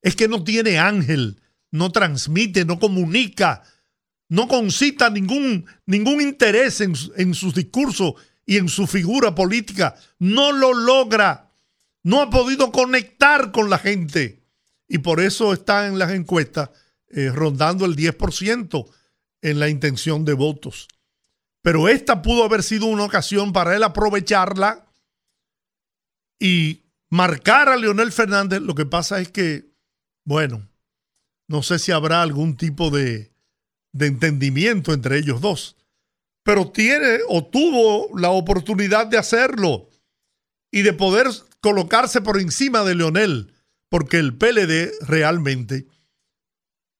Es que no tiene ángel, no transmite, no comunica, no concita ningún, ningún interés en, en sus discursos y en su figura política. No lo logra. No ha podido conectar con la gente. Y por eso está en las encuestas eh, rondando el 10% en la intención de votos. Pero esta pudo haber sido una ocasión para él aprovecharla y marcar a Leonel Fernández. Lo que pasa es que, bueno, no sé si habrá algún tipo de, de entendimiento entre ellos dos, pero tiene o tuvo la oportunidad de hacerlo y de poder colocarse por encima de Leonel, porque el PLD realmente,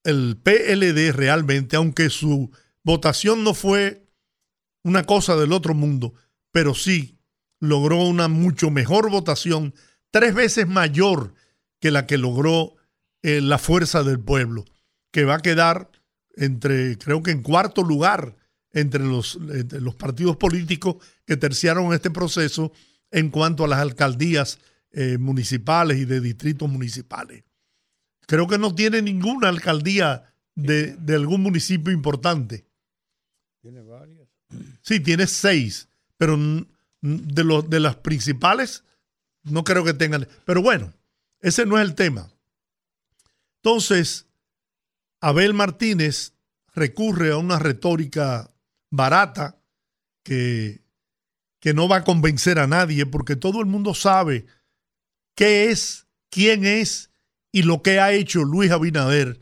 el PLD realmente, aunque su votación no fue una cosa del otro mundo, pero sí logró una mucho mejor votación, tres veces mayor que la que logró eh, la fuerza del pueblo, que va a quedar entre, creo que en cuarto lugar entre los, entre los partidos políticos que terciaron este proceso en cuanto a las alcaldías eh, municipales y de distritos municipales. Creo que no tiene ninguna alcaldía de, de algún municipio importante. Tiene varias. Sí, tiene seis, pero de, los, de las principales no creo que tengan. Pero bueno, ese no es el tema. Entonces, Abel Martínez recurre a una retórica barata que, que no va a convencer a nadie porque todo el mundo sabe qué es, quién es y lo que ha hecho Luis Abinader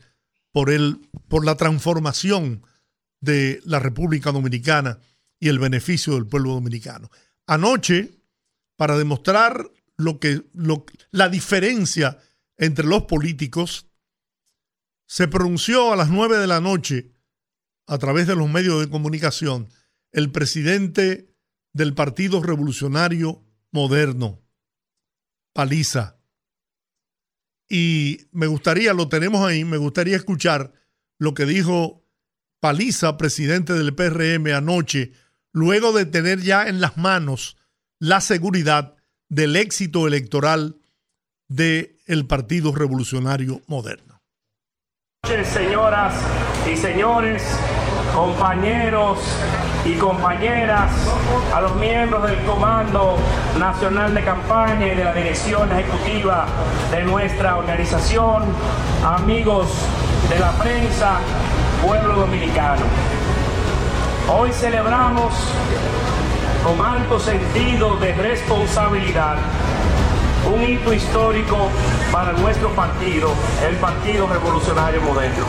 por, el, por la transformación de la República Dominicana y el beneficio del pueblo dominicano. Anoche, para demostrar lo que, lo, la diferencia entre los políticos, se pronunció a las nueve de la noche a través de los medios de comunicación el presidente del Partido Revolucionario Moderno, Paliza. Y me gustaría, lo tenemos ahí, me gustaría escuchar lo que dijo Paliza, presidente del PRM, anoche, luego de tener ya en las manos la seguridad del éxito electoral del el Partido Revolucionario Moderno señoras y señores, compañeros y compañeras, a los miembros del Comando Nacional de Campaña y de la Dirección Ejecutiva de nuestra organización, amigos de la prensa, pueblo dominicano. Hoy celebramos con alto sentido de responsabilidad un hito histórico para nuestro partido, el Partido Revolucionario Moderno.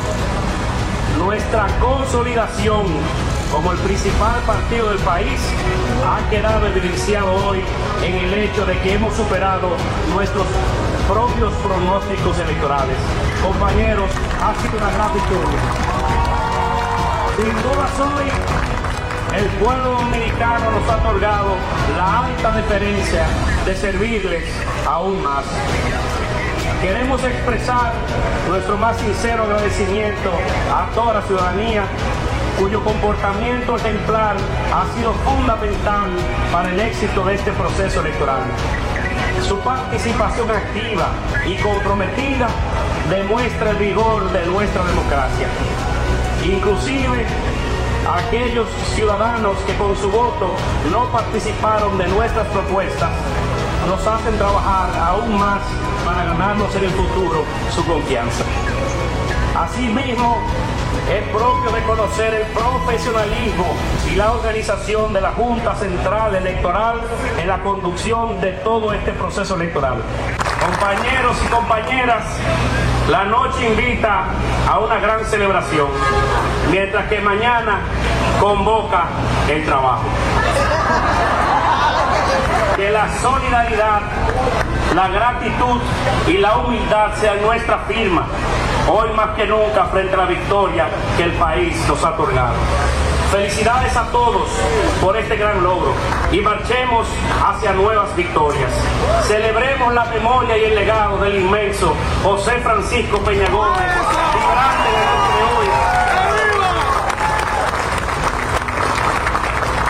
Nuestra consolidación como el principal partido del país ha quedado evidenciado hoy en el hecho de que hemos superado nuestros propios pronósticos electorales. Compañeros, ha sido una gran victoria. Sin duda hoy el pueblo dominicano nos ha otorgado la alta deferencia de servirles aún más. Queremos expresar nuestro más sincero agradecimiento a toda la ciudadanía cuyo comportamiento ejemplar ha sido fundamental para el éxito de este proceso electoral. su participación activa y comprometida demuestra el vigor de nuestra democracia. Inclusive aquellos ciudadanos que con su voto no participaron de nuestras propuestas nos hacen trabajar aún más para ganarnos en el futuro su confianza. Asimismo, es propio reconocer el profesionalismo y la organización de la Junta Central Electoral en la conducción de todo este proceso electoral. Compañeros y compañeras, la noche invita a una gran celebración, mientras que mañana convoca el trabajo. Que la solidaridad, la gratitud y la humildad sean nuestra firma, hoy más que nunca frente a la victoria que el país nos ha otorgado. Felicidades a todos por este gran logro y marchemos hacia nuevas victorias. Celebremos la memoria y el legado del inmenso José Francisco Peña Gómez, vibrante de hoy.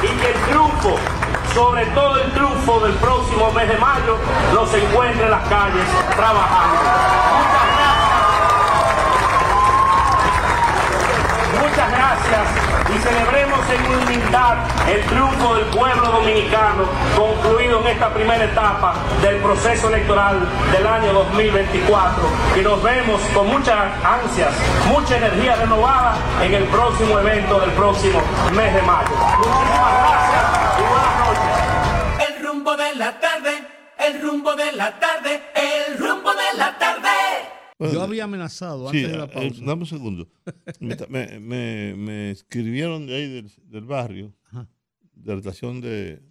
Y que el triunfo, sobre todo el triunfo del próximo mes de mayo, nos encuentre en las calles trabajando. Muchas gracias. Muchas gracias y celebremos en humildad el triunfo del pueblo dominicano concluido en esta primera etapa del proceso electoral del año 2024 y nos vemos con muchas ansias, mucha energía renovada en el próximo evento del próximo mes de mayo. Muchísimas gracias. El rumbo de la tarde, el rumbo de la tarde, el rumbo de la tarde. Yo había amenazado Sí, antes de la eh, pausa. dame un segundo. me, me- me- escribieron de ahí del, del barrio, Ajá. de la estación de,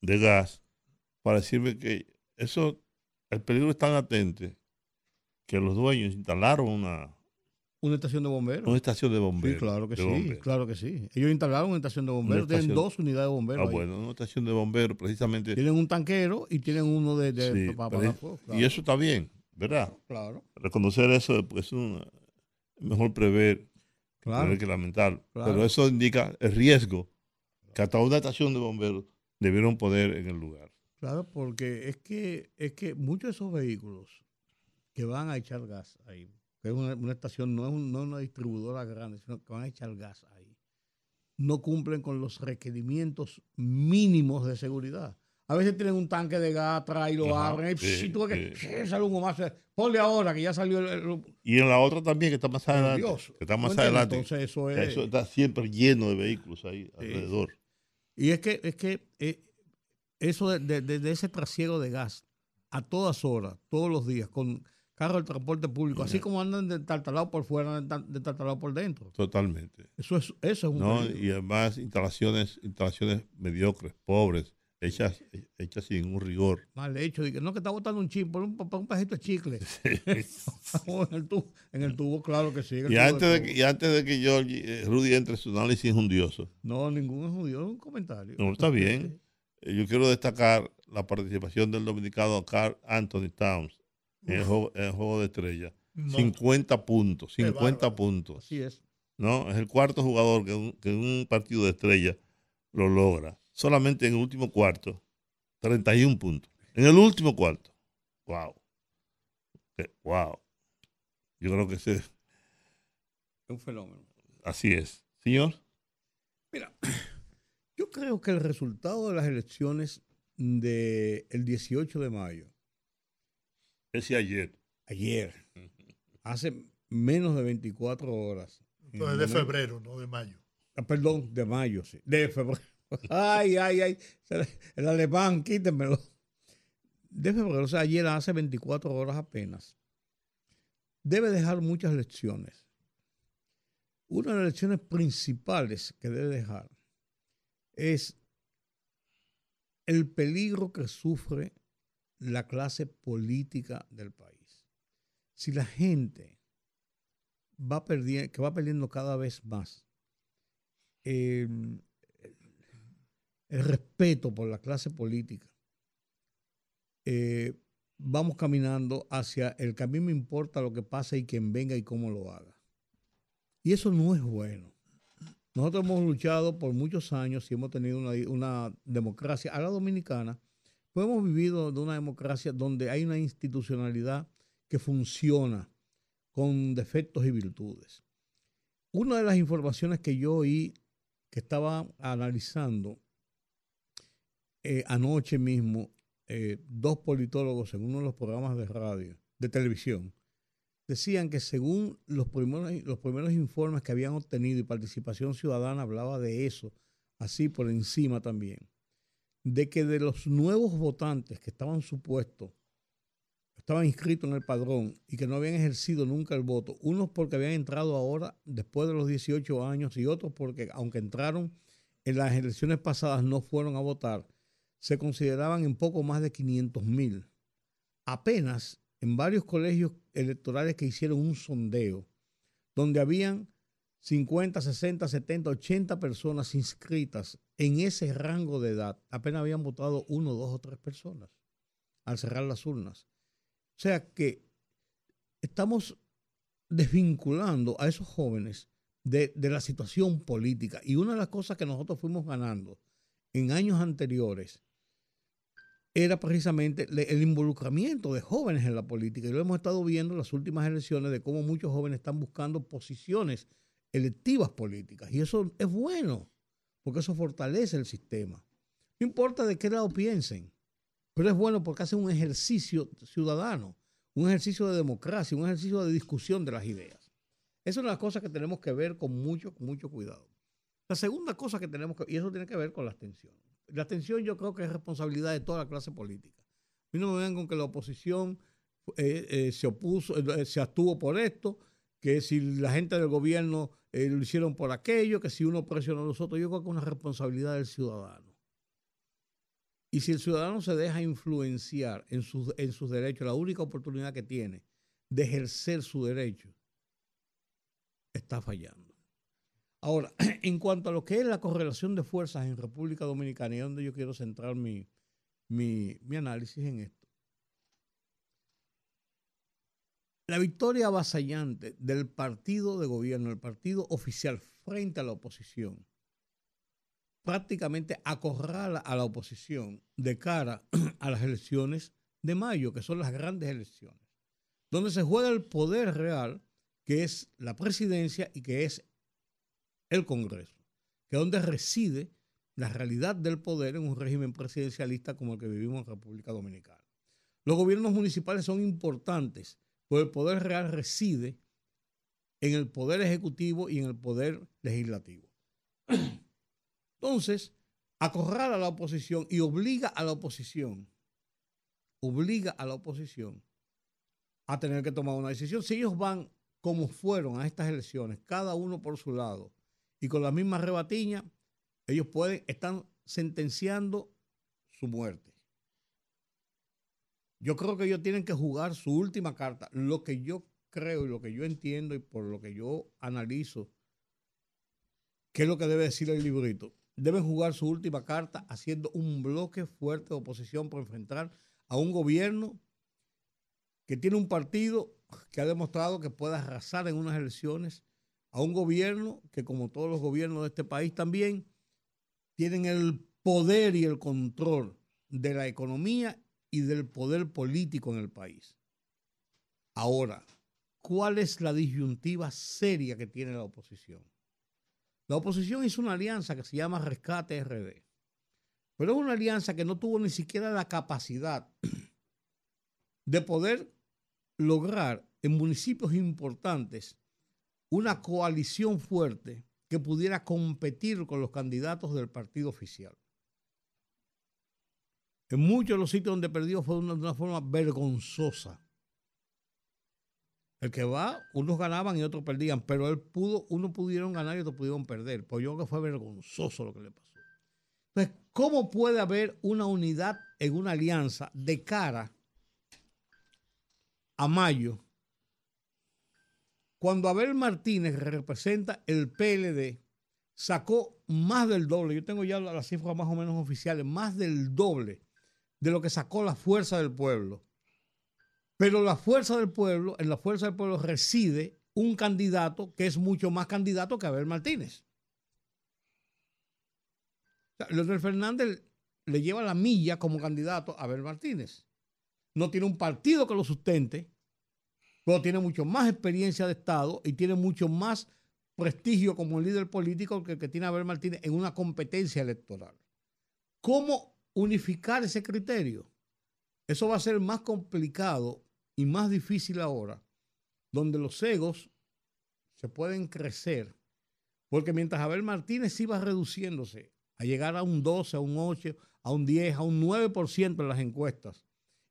de gas, para decirme que eso, el peligro es tan latente que los dueños instalaron una, Una estación de bomberos. una estación de bomberos. Sí, claro que sí, bomberos. claro que sí. Ellos instalaron una estación de bomberos, tienen dos unidades de bomberos. Ah, ahí. bueno, una estación de bomberos precisamente. Tienen un tanquero y tienen uno de, de- Sí, para claro. Y eso está bien, ¿verdad? Claro, Reconocer eso pues, es un- es mejor prever, claro. que lamentar. Claro. Pero eso indica el riesgo que hasta una estación de bomberos debieron poner en el lugar. Claro, porque es que, es que muchos de esos vehículos que van a echar gas ahí, que es una, una estación, no es, un- no es una distribuidora grande, sino que van a echar gas ahí, no cumplen con los requerimientos mínimos de seguridad. A veces tienen un tanque de gas atrás y lo Ajá, abren, y, sí, psh, y tú ves que sí. sale. Ponle ahora que ya salió el. el- Y en la otra también, que está más adelante. Dios. Que está ¿Tú más adelante. Entonces eso es. Eso está siempre lleno de vehículos ahí alrededor. Y es que, es que eh, eso de, de- de- de ese trasiego de gas a todas horas, todos los días, con carros de transporte público, así como andan de tartalado por fuera, de tartalado por dentro. Totalmente. Eso es, eso es un ¿no? peligro. Y además instalaciones, instalaciones mediocres, pobres, hechas, hechas sin un rigor. Mal hecho, no que está botando un chip por un, por un pajito de chicle. en, el tubo, en el tubo, claro que sí. Y antes, de que, y antes de que yo, Rudy entre en su análisis injundioso, No, ningún judío, es un comentario. no está bien. Eh, Yo quiero destacar la participación del dominicano Carl Anthony Towns en el juego, en el juego de estrella. No. 50 puntos, Qué 50 bárbaro. puntos. Así es. ¿no? Es el cuarto jugador que, un- que en un partido de estrella lo logra. Solamente en el último cuarto, 31 puntos. En el último cuarto. Wow. Eh, Wow. Yo creo que ese, Es un fenómeno. así es. Señor. Mira, yo creo que el resultado de las elecciones del 18 de mayo, Ese ayer. ayer, hace menos de 24 horas. en Entonces el de febrero, no de mayo. Ah, perdón, de mayo, sí. De febrero. Ay, ay, ay. El alemán, quítenmelo. De febrero, o sea, ayer hace 24 horas apenas. Debe dejar muchas lecciones. Una de las lecciones principales que debe dejar es el peligro que sufre la clase política del país. Si la gente va perdiendo, que va perdiendo cada vez más eh, el respeto por la clase política, eh, vamos caminando hacia el que a mí me importa lo que pase y quien venga y cómo lo haga. Y eso no es bueno. Nosotros hemos luchado por muchos años y hemos tenido una, una democracia a la dominicana, Pues hemos vivido de una democracia donde hay una institucionalidad que funciona con defectos y virtudes. Una de las informaciones que yo oí, que estaba analizando eh, anoche mismo, eh, dos politólogos en uno de los programas de radio, de televisión, decían que según los primeros, los primeros informes que habían obtenido y participación ciudadana hablaba de eso, así por encima también, de que de los nuevos votantes que estaban supuestos, estaban inscritos en el padrón y que no habían ejercido nunca el voto, unos porque habían entrado ahora después de los 18 años y otros porque aunque entraron en las elecciones pasadas no fueron a votar, se consideraban en poco más de 500 mil. Apenas en varios colegios electorales que hicieron un sondeo, donde habían 50, 60, 70, 80 personas inscritas en ese rango de edad, apenas habían votado uno, dos o tres personas al cerrar las urnas. O sea que estamos desvinculando a esos jóvenes de, de, la situación política. Y una de las cosas que nosotros fuimos ganando en años anteriores era precisamente el involucramiento de jóvenes en la política. Y lo hemos estado viendo en las últimas elecciones de cómo muchos jóvenes están buscando posiciones electivas políticas. Y eso es bueno, porque eso fortalece el sistema. No importa de qué lado piensen, pero es bueno porque hacen un ejercicio ciudadano, un ejercicio de democracia, un ejercicio de discusión de las ideas. Esa es una las cosas que tenemos que ver con mucho, mucho cuidado. La segunda cosa que tenemos que, y eso tiene que ver con la abstención. La abstención yo creo que es responsabilidad de toda la clase política. A mí no me vengan con que la oposición eh, eh, se opuso, eh, se abstuvo por esto, que si la gente del gobierno lo hicieron por aquello, que si uno presionó a los otros, yo creo que es una responsabilidad del ciudadano. Y si el ciudadano se deja influenciar en sus derechos, la única oportunidad que tiene de ejercer su derecho, está fallando. Ahora, en cuanto a lo que es la correlación de fuerzas en República Dominicana, y donde yo quiero centrar mi, mi, mi análisis en esto. La victoria avasallante del partido de gobierno, el partido oficial frente a la oposición, prácticamente acorrala a la oposición de cara a las elecciones de mayo, que son las grandes elecciones, donde se juega el poder real, que es la presidencia y que es el Congreso, que es donde reside la realidad del poder en un régimen presidencialista como el que vivimos en República Dominicana. Los gobiernos municipales son importantes, porque el poder real reside en el poder ejecutivo y en el poder legislativo. Entonces, acorrala a la oposición y obliga a la oposición, obliga a la oposición a tener que tomar una decisión. Si ellos van como fueron a estas elecciones, cada uno por su lado, y con la misma rebatiña, ellos pueden, están sentenciando su muerte. Yo creo que ellos tienen que jugar su última carta. Lo que yo creo y lo que yo entiendo y por lo que yo analizo, ¿qué es lo que debe decir el librito? Deben jugar su última carta haciendo un bloque fuerte de oposición para enfrentar a un gobierno que tiene un partido que ha demostrado que puede arrasar en unas elecciones a un gobierno que, como todos los gobiernos de este país también, tienen el poder y el control de la economía y del poder político en el país. Ahora, ¿cuál es la disyuntiva seria que tiene la oposición? La oposición hizo una alianza que se llama Rescate RD, pero es una alianza que no tuvo ni siquiera la capacidad de poder lograr en municipios importantes una coalición fuerte que pudiera competir con los candidatos del partido oficial. En muchos de los sitios donde perdió fue de una, forma vergonzosa. El que va, unos ganaban y otros perdían, pero él pudo, unos pudieron ganar y otros pudieron perder. Pues yo creo que fue vergonzoso lo que le pasó. Entonces, ¿cómo puede haber una unidad en una alianza de cara a mayo cuando Abel Martínez, representa el PLD, sacó más del doble, yo tengo ya las cifras más o menos oficiales, más del doble de lo que sacó la fuerza del pueblo. Pero la fuerza del pueblo, en la fuerza del pueblo reside un candidato que es mucho más candidato que Abel Martínez. Leonel Fernández le lleva la milla como candidato a Abel Martínez. No tiene un partido que lo sustente, pero tiene mucho más experiencia de Estado y tiene mucho más prestigio como líder político que el que tiene Abel Martínez en una competencia electoral. ¿Cómo unificar ese criterio? Eso va a ser más complicado y más difícil ahora, donde los egos se pueden crecer, porque mientras Abel Martínez iba reduciéndose a llegar a un 12, a un 8, a un 10, a un 9% en las encuestas,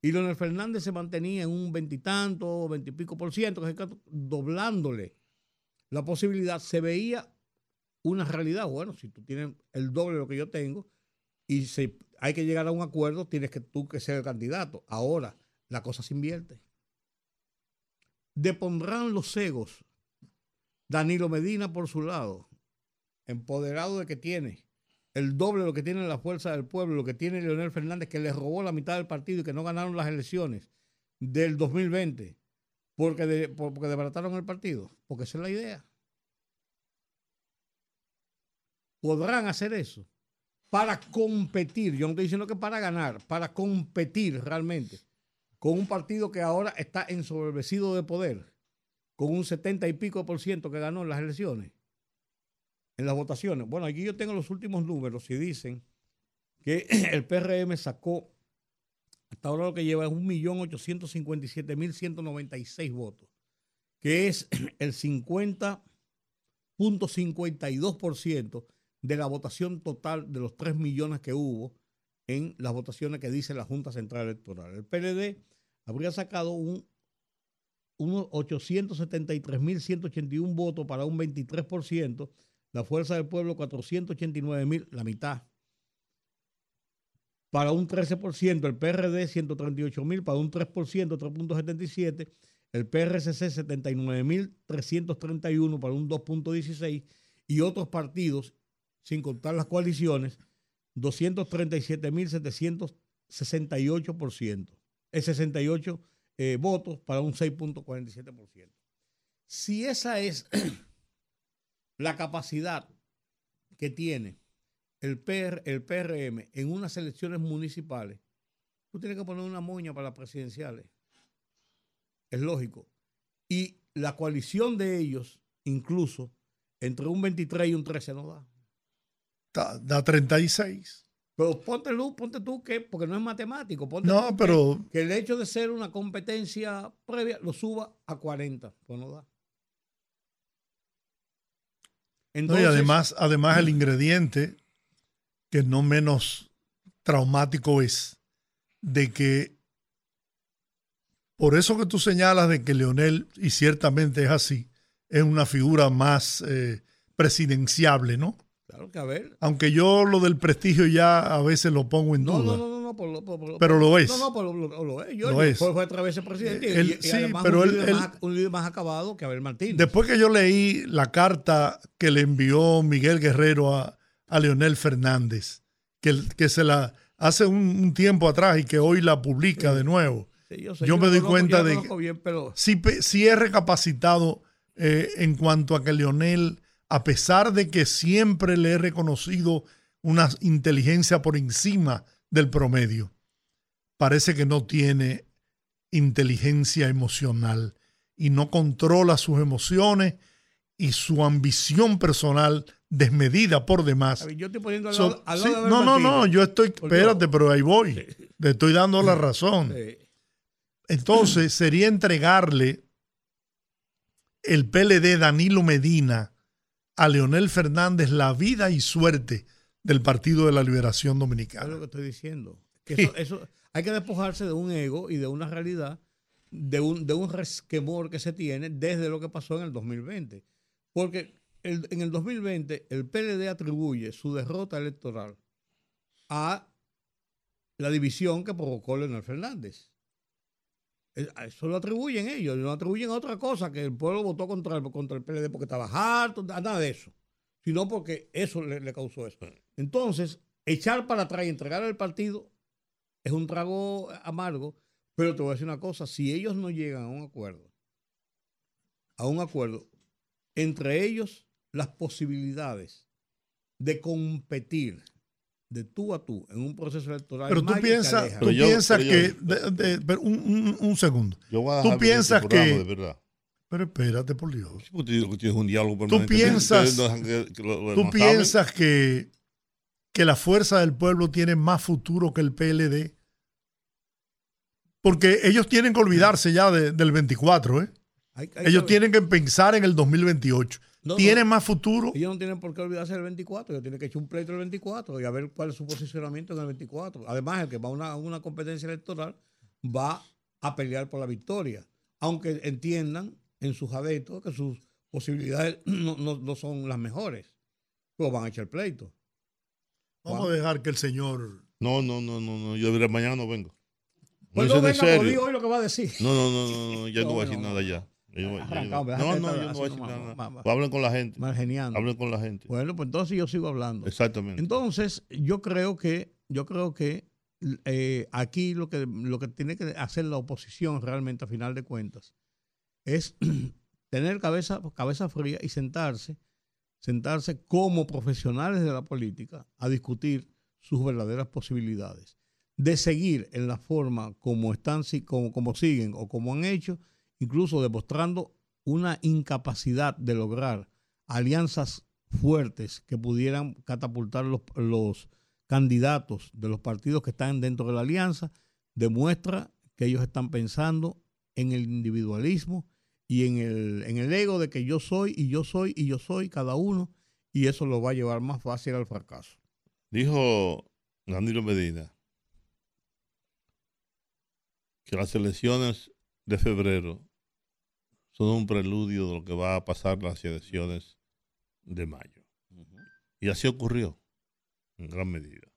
y Leonel Fernández se mantenía en un veintitanto, veintipico por ciento, doblándole la posibilidad, se veía una realidad. Bueno, si tú tienes el doble de lo que yo tengo y si hay que llegar a un acuerdo, tienes que tú que ser el candidato. Ahora, la cosa se invierte. Depondrán los egos. Danilo Medina por su lado, empoderado de que tiene el doble de lo que tiene la fuerza del pueblo, lo que tiene Leonel Fernández, que le robó la mitad del partido y que no ganaron las elecciones del 2020 porque, porque desbarataron el partido, porque esa es la idea. Podrán hacer eso para competir, yo no estoy diciendo que para ganar, para competir realmente con un partido que ahora está ensoberbecido de poder, con un 70 y pico por ciento que ganó en las elecciones, en las votaciones. Bueno, aquí yo tengo los últimos números y dicen que el PRM sacó hasta ahora lo que lleva es 1.857.196 votos, que es el 50.52% de la votación total de los 3 millones que hubo en las votaciones que dice la Junta Central Electoral. El PLD habría sacado un, unos 873.181 votos para un 23%, la Fuerza del Pueblo 489.000, la mitad. Para un 13%, el PRD 138 mil. Para un 3%, 3.77, el PRCC 79.331 para un 2.16 y otros partidos, sin contar las coaliciones, 237.768%, es 68 eh, votos para un 6.47%. Si esa es la capacidad que tiene el, el PRM en unas elecciones municipales, tú tienes que poner una moña para las presidenciales. Es lógico. Y la coalición de ellos, incluso, entre un 23 y un 13 no da. Da, da 36. Pero ponte, ponte tú que, porque no es matemático, ponte no, pero... Que, el hecho de ser una competencia previa lo suba a 40, pues no da. Entonces, y además, además el ingrediente que no menos traumático es de que por eso que tú señalas de que Leonel, y ciertamente es así, es una figura más eh, presidenciable, ¿no? Claro que a ver. Aunque yo lo del prestigio ya a veces lo pongo en duda. No, no, no, no por lo, por, pero lo es. No, no, lo, lo, es. Yo, lo es. Fue, fue a través del presidente. El, y, y sí, pero un, él, líder él, más, un líder más acabado que Abel Martínez. Después que yo leí la carta que le envió Miguel Guerrero a, a Leonel Fernández, que, que se la hace un, un, tiempo atrás y que hoy la publica Sí. de nuevo. Sí, yo, sé, yo yo me doy conozco- cuenta de que bien, pero sí, pe- sí he recapacitado eh, en cuanto a que Leonel, a pesar de que siempre le he reconocido una inteligencia por encima del promedio, parece que no tiene inteligencia emocional y no controla sus emociones y su ambición personal desmedida por demás. a ver, yo estoy poniendo al So- lado, al sí, lado de Abel no, no, no, yo estoy, espérate, pero ahí voy. Le estoy dando la razón. Sí. Entonces sería entregarle el PLD Danilo Medina a Leonel Fernández la vida y suerte del Partido de la Liberación Es lo Dominicana. que estoy diciendo. Que eso, eso- hay que despojarse de un ego y de una realidad, de un, de un resquemor que se tiene desde lo que pasó en el 2020. Porque el- en el 2020 el PLD atribuye su derrota electoral a la división que provocó Leonel Fernández. Eso lo atribuyen ellos, no atribuyen a otra cosa, que el pueblo votó contra el, contra el PLD porque estaba harto, nada de eso, sino porque eso le, le causó eso. Entonces, echar para atrás y entregar el partido es un trago amargo, pero te voy a decir una cosa, si ellos no llegan a un acuerdo, a un acuerdo, entre ellos las posibilidades de competir, de tú a tú en un proceso electoral. Pero tú piensas, tú Pero yo- piensas pero que. yo- de- de- un, un- un segundo. Yo voy a Tú piensas este programa, que- De verdad. Pero espérate, por Dios. Sí, porque un diálogo permanente. piensas- lo- lo ¿Tú piensas que, que la fuerza del pueblo tiene más futuro que el PLD? Porque ellos tienen que olvidarse ya de- del 24, ¿eh? Hay- hay Ellos que- tienen que pensar en el 2028. No, no. ¿Tienen más futuro? Ellos no tienen por qué olvidarse del 24, ellos tienen que echar un pleito el 24 y a ver cuál es su posicionamiento en el 24. Además, el que va a una, competencia electoral va a pelear por la victoria, aunque entiendan en sus adeptos que sus posibilidades no, no- no son las mejores, pero van a echar pleito. Vamos a dejar que el señor. No, no, no, no, no. Yo de mañana no vengo. No, Pues no es venga, en serio. digo hoy lo que va a decir. No, no, no, no, no, ya no, No, voy a decir no, nada ya. Yo no- yo Arrancado, no- yo no voy a decir nada. Hablen con la gente. Mal genial. Hablen con la gente. Bueno, pues entonces yo sigo hablando. Exactamente. Entonces, yo creo que, yo creo que eh, aquí lo que, lo que tiene que hacer la oposición realmente a final de cuentas es tener cabeza, cabeza fría y sentarse, sentarse como profesionales de la política a discutir sus verdaderas posibilidades. De seguir en la forma como están, como, como siguen o como han hecho, incluso demostrando una incapacidad de lograr alianzas fuertes que pudieran catapultar los, los candidatos de los partidos que están dentro de la alianza, demuestra que ellos están pensando en el individualismo y en el, en el ego de que yo soy y yo soy y yo soy cada uno, y eso lo va a llevar más fácil al fracaso. Dijo Danilo Medina que las elecciones de febrero son un preludio de lo que va a pasar las elecciones de mayo. Y así ocurrió, en gran medida.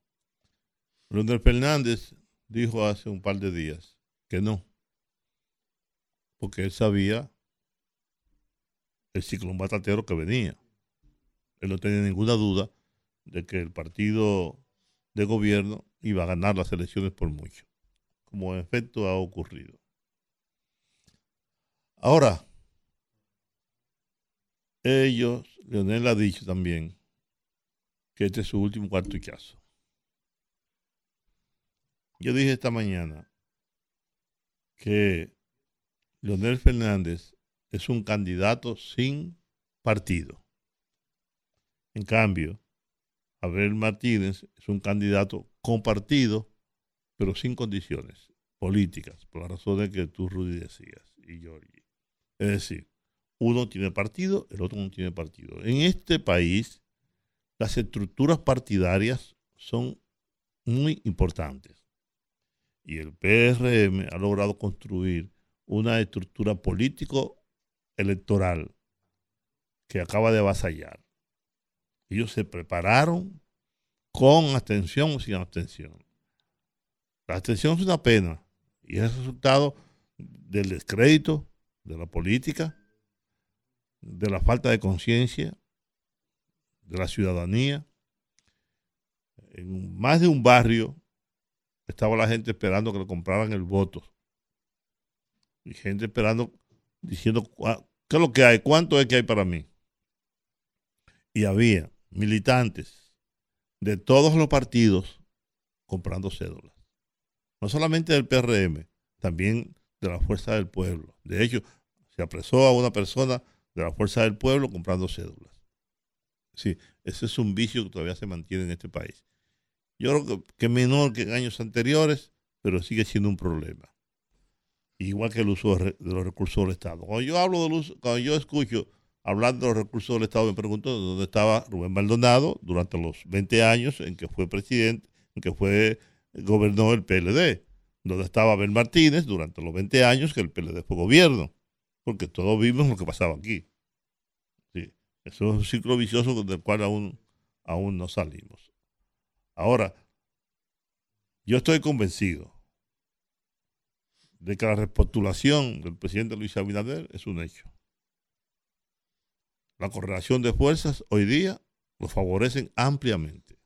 Leonel Fernández dijo hace un par de días que no, porque él sabía el ciclón batatero que venía. Él no tenía ninguna duda de que el partido de gobierno iba a ganar las elecciones por mucho, como en efecto ha ocurrido. Ahora, ellos, Leonel ha dicho también que este es su último cartuchazo. Yo dije esta mañana que Leonel Fernández es un candidato sin partido. En cambio, Abel Martínez es un candidato con partido, pero sin condiciones políticas, por las razones que tú, Rudy, decías, y Giorgi. Es decir, uno tiene partido, el otro no tiene partido. En este país, las estructuras partidarias son muy importantes. Y el PRM ha logrado construir una estructura político-electoral que acaba de avasallar. Ellos se prepararon con abstención o sin abstención. La abstención es una pena y es el resultado del descrédito de la política, de la falta de conciencia de la ciudadanía. En más de un barrio estaba la gente esperando que le compraran el voto. Y gente esperando, diciendo, "¿Cuá- ¿qué es lo que hay? ¿Cuánto es que hay para mí? Y había militantes de todos los partidos comprando cédulas. No solamente del PRM, también de la Fuerza del Pueblo. De hecho, se apresó a una persona de la Fuerza del Pueblo comprando cédulas. Sí, ese es un vicio que todavía se mantiene en este país. Yo creo que, que menor que en años anteriores, pero sigue siendo un problema. Igual que el uso de, los recursos del Estado. Cuando yo hablo del uso, cuando yo escucho hablando de los recursos del Estado, me pregunto dónde estaba Rubén Maldonado durante los 20 años en que fue presidente, en que fue gobernó el PLD. Dónde estaba Abel Martínez durante los 20 años que el PLD fue gobierno. Porque todos vimos lo que pasaba aquí. Sí, eso es un ciclo vicioso del cual aún, aún no salimos. Ahora, yo estoy convencido de que la repostulación del presidente Luis Abinader es un hecho. La correlación de fuerzas hoy día lo favorecen ampliamente.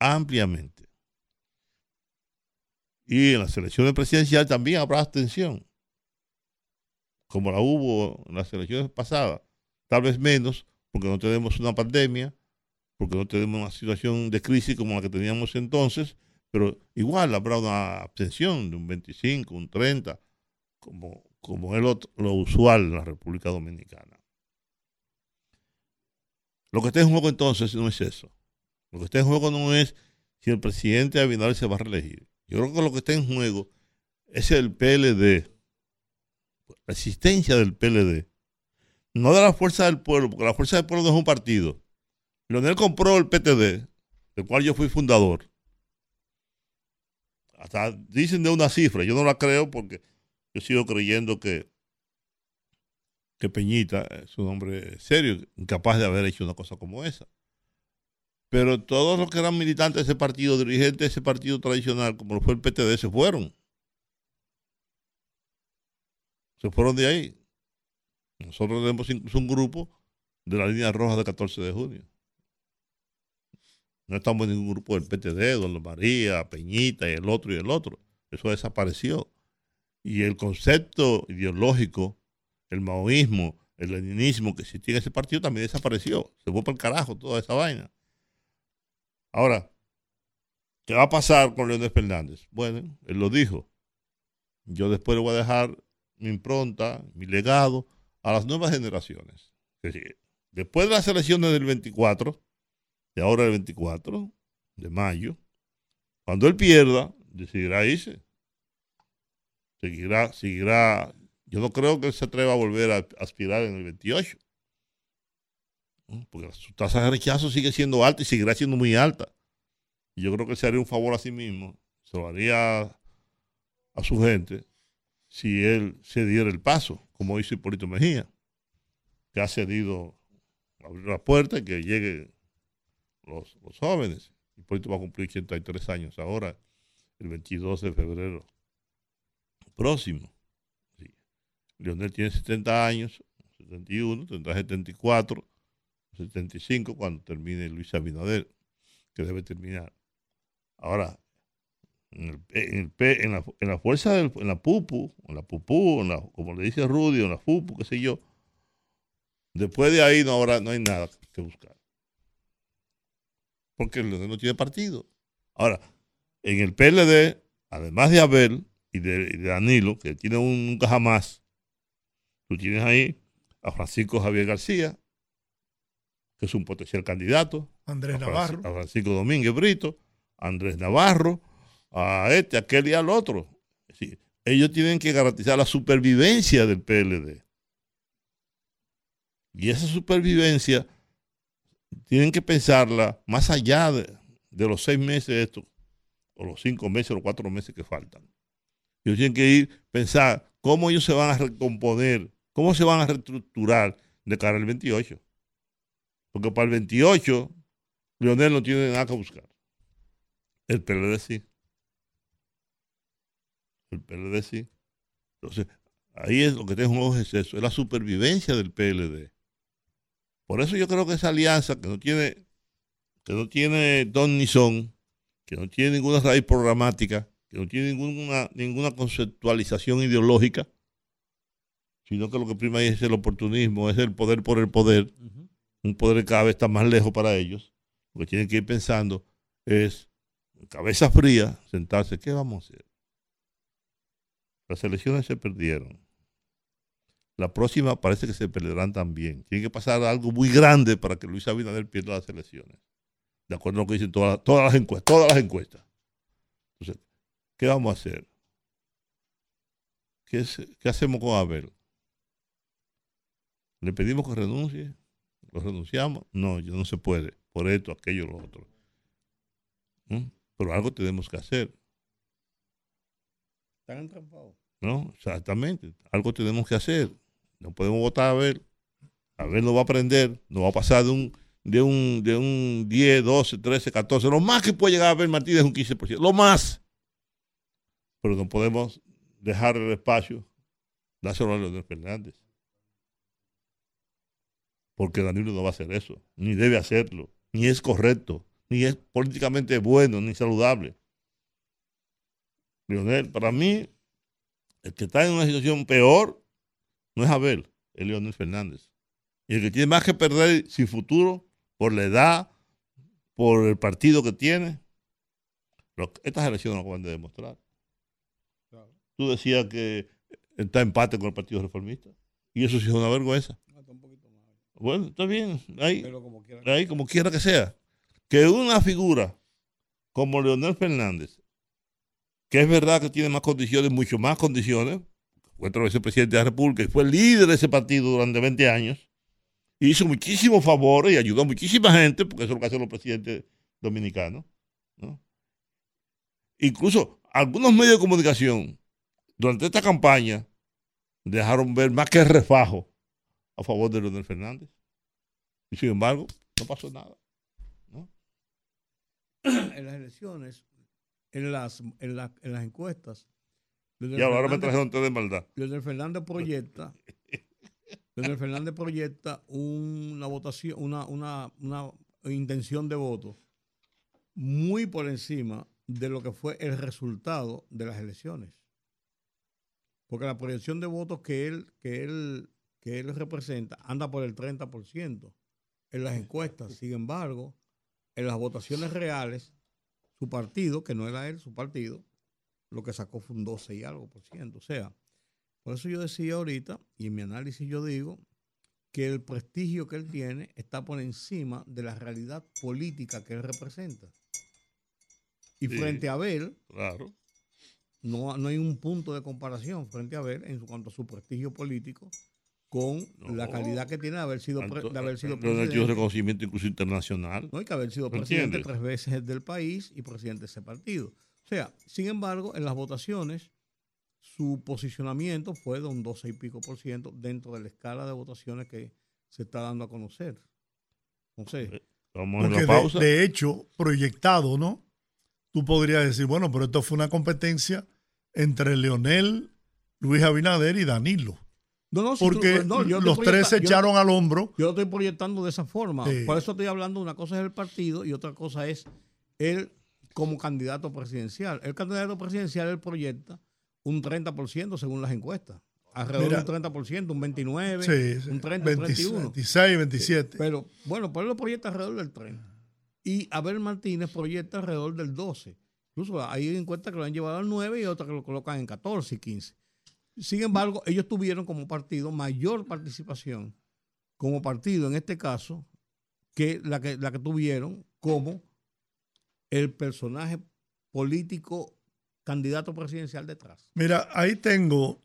Ampliamente. Y en las elecciones presidenciales también habrá abstención, como la hubo en las elecciones pasadas. Tal vez menos, porque no tenemos una pandemia porque no tenemos una situación de crisis como la que teníamos entonces, pero igual habrá una abstención de un 25, un 30, como, como es lo, lo usual en la República Dominicana. Lo que está en juego entonces no es eso. Lo que está en juego no es si el presidente Abinader se va a reelegir. Yo creo que lo que está en juego es el PLD, la existencia del PLD, no de la fuerza del pueblo, porque la fuerza del pueblo no es un partido. Leonel compró el PTD, del cual yo fui fundador. Hasta dicen de una cifra, yo no la creo porque yo sigo creyendo que, que Peñita es un hombre serio, incapaz de haber hecho una cosa como esa. Pero todos los que eran militantes de ese partido, dirigentes de ese partido tradicional, como lo fue el PTD, se fueron. Se fueron de ahí. Nosotros tenemos incluso un grupo de la línea roja del 14 de junio. No estamos en ningún grupo del PTD, Don María, Peñita y el otro y el otro. Eso desapareció. Y el concepto ideológico, el maoísmo, el leninismo que existía en ese partido también desapareció. Se fue para el carajo toda esa vaina. Ahora, ¿qué va a pasar con Leónel Fernández? Bueno, él lo dijo. Yo después le voy a dejar mi impronta, mi legado a las nuevas generaciones. Después de las elecciones del 24, de ahora el 24 de mayo, cuando él pierda, decidirá irse. Seguirá, seguirá. Yo no creo que se atreva a volver a aspirar en el 28. Porque su tasa de rechazo sigue siendo alta y seguirá siendo muy alta. Y yo creo que se haría un favor a sí mismo, se lo haría a su gente, si él se diera el paso, como hizo Hipólito Mejía, que ha cedido abrir la puerta y que lleguen los, los jóvenes. Hipólito va a cumplir 83 años ahora, el 22 de febrero próximo. Sí. Leonel tiene 70 años, 71, tendrá 74, 75 cuando termine Luis Abinader, que debe terminar. Ahora, en, el, en, el, en, la, en la, fuerza, del, en la pupu, en la pupú, en la, como le dice Rudy, en la pupu, qué sé yo, después de ahí no, habrá, no hay nada que buscar. Porque el no tiene partido. Ahora, en el PLD, además de Abel y de, y de Danilo, que tiene un nunca jamás, tú tienes ahí a Francisco Javier García, que es un potencial candidato. Andrés a Navarro. A Francisco Domínguez Brito, Andrés Navarro, a este, a aquel y al otro. Sí, ellos tienen que garantizar la supervivencia del PLD. Y esa supervivencia tienen que pensarla más allá de, de los seis meses estos, o los cinco meses o los cuatro meses que faltan. Ellos tienen que ir pensar cómo ellos se van a recomponer, cómo se van a reestructurar de cara al 28. Porque para el 28, Leonel no tiene nada que buscar. El PLD sí. El PLD sí. Entonces, ahí es lo que tengo ojos es eso, es la supervivencia del PLD. Por eso yo creo que esa alianza que no tiene, que no tiene don ni son, que no tiene ninguna raíz programática, que no tiene ninguna, ninguna conceptualización ideológica, sino que lo que prima ahí es el oportunismo, es el poder por el poder. Uh -huh. Un poder que cada vez está más lejos para ellos. Lo que tienen que ir pensando es, cabeza fría, sentarse, ¿qué vamos a hacer? Las elecciones se perdieron. La próxima parece que se perderán también. Tiene que pasar algo muy grande para que Luis Abinader pierda las elecciones. De acuerdo a lo que dicen todas, todas las encuestas. Todas las encuestas. Entonces, ¿qué vamos a hacer? ¿Qué, es, ¿Qué, hacemos con Abel? ¿Le pedimos que renuncie? ¿Lo renunciamos? No, ya no se puede. Por esto, aquello, lo otro. ¿Mm? Pero algo tenemos que hacer. Están entrampados. No, exactamente. Algo tenemos que hacer. No podemos votar a ver. A ver, no va a aprender. No va a pasar de un, de un, de un 10, 12, 13, 14. Lo más que puede llegar a ver Martínez es un 15%. Lo más. Pero no podemos dejar el espacio, dárselo a Leonel Fernández. Porque Danilo no va a hacer eso. Ni debe hacerlo. Ni es correcto. Ni es políticamente bueno, ni saludable. Leonel, para mí, el que está en una situación peor no es Abel, es Leonel Fernández. Y el que tiene más que perder sin futuro por la edad, por el partido que tiene. Lo- estas elecciones lo acaban de demostrar. Tú decías que está empate con el Partido Reformista. Y eso sí es una vergüenza. Bueno, está bien. Ahí, Pero como quiera. ahí como quiera que sea. Que una figura como Leonel Fernández, que es verdad que tiene más condiciones, mucho más condiciones, tres veces presidente de la República y fue líder de ese partido durante 20 años, hizo muchísimos favores y ayudó a muchísima gente, porque eso es lo que hacen los presidentes dominicanos. ¿no? Incluso algunos medios de comunicación durante esta campaña dejaron ver más que refajo a favor de Leonel Fernández. Y sin embargo, no pasó nada. en las elecciones, en las, en las, en las encuestas. Y ahora me Fernández- trajeron ustedes de maldad. Leonel Fernández proyecta, Leonel Fernández proyecta una votación, una, una, una intención de voto muy por encima de lo que fue el resultado de las elecciones. Porque la proyección de votos que él, que él, que él representa anda por el 30% en las encuestas. Sin embargo, en las votaciones reales, su partido, que no era él, su partido, lo que sacó fue un 12 y algo por ciento. O sea, por eso yo decía ahorita, y en mi análisis yo digo, que el prestigio que él tiene está por encima de la realidad política que él representa. Y Sí. frente a Abel, Claro. no, no hay un punto de comparación frente a Abel en cuanto a su prestigio político con la calidad que tiene de haber sido, Tanto- de haber sido presidente. reconocimiento incluso internacional. ¿no? Y que haber sido ¿Me presidente entiendes? tres veces del país y presidente de ese partido. O sea, sin embargo, en las votaciones, su posicionamiento fue de un 12 y pico por ciento dentro de la escala de votaciones que se está dando a conocer. Entonces, Vamos en Porque la de, pausa. de hecho, proyectado, ¿no? Tú podrías decir, bueno, pero esto fue una competencia entre Leonel, Luis Abinader y Danilo. no, no, si tú- Porque no, yo los tres se yo- echaron al hombro. Yo lo estoy proyectando de esa forma. Sí. Por eso estoy hablando, una cosa es el partido y otra cosa es él como candidato presidencial. El candidato presidencial, él proyecta un 30% según las encuestas. Alrededor de un 30%, un 29%, Sí, sí, un 30, un 20, 31%. 26, 27. Pero bueno, pues él lo proyecta alrededor del 30. Y Abel Martínez proyecta alrededor del 12. Incluso hay encuestas que lo han llevado al 9 y otras que lo colocan en 14 y 15. Sin embargo, ellos tuvieron como partido mayor participación, como partido en este caso, que la que, la que tuvieron como el personaje político candidato presidencial detrás. Mira, ahí tengo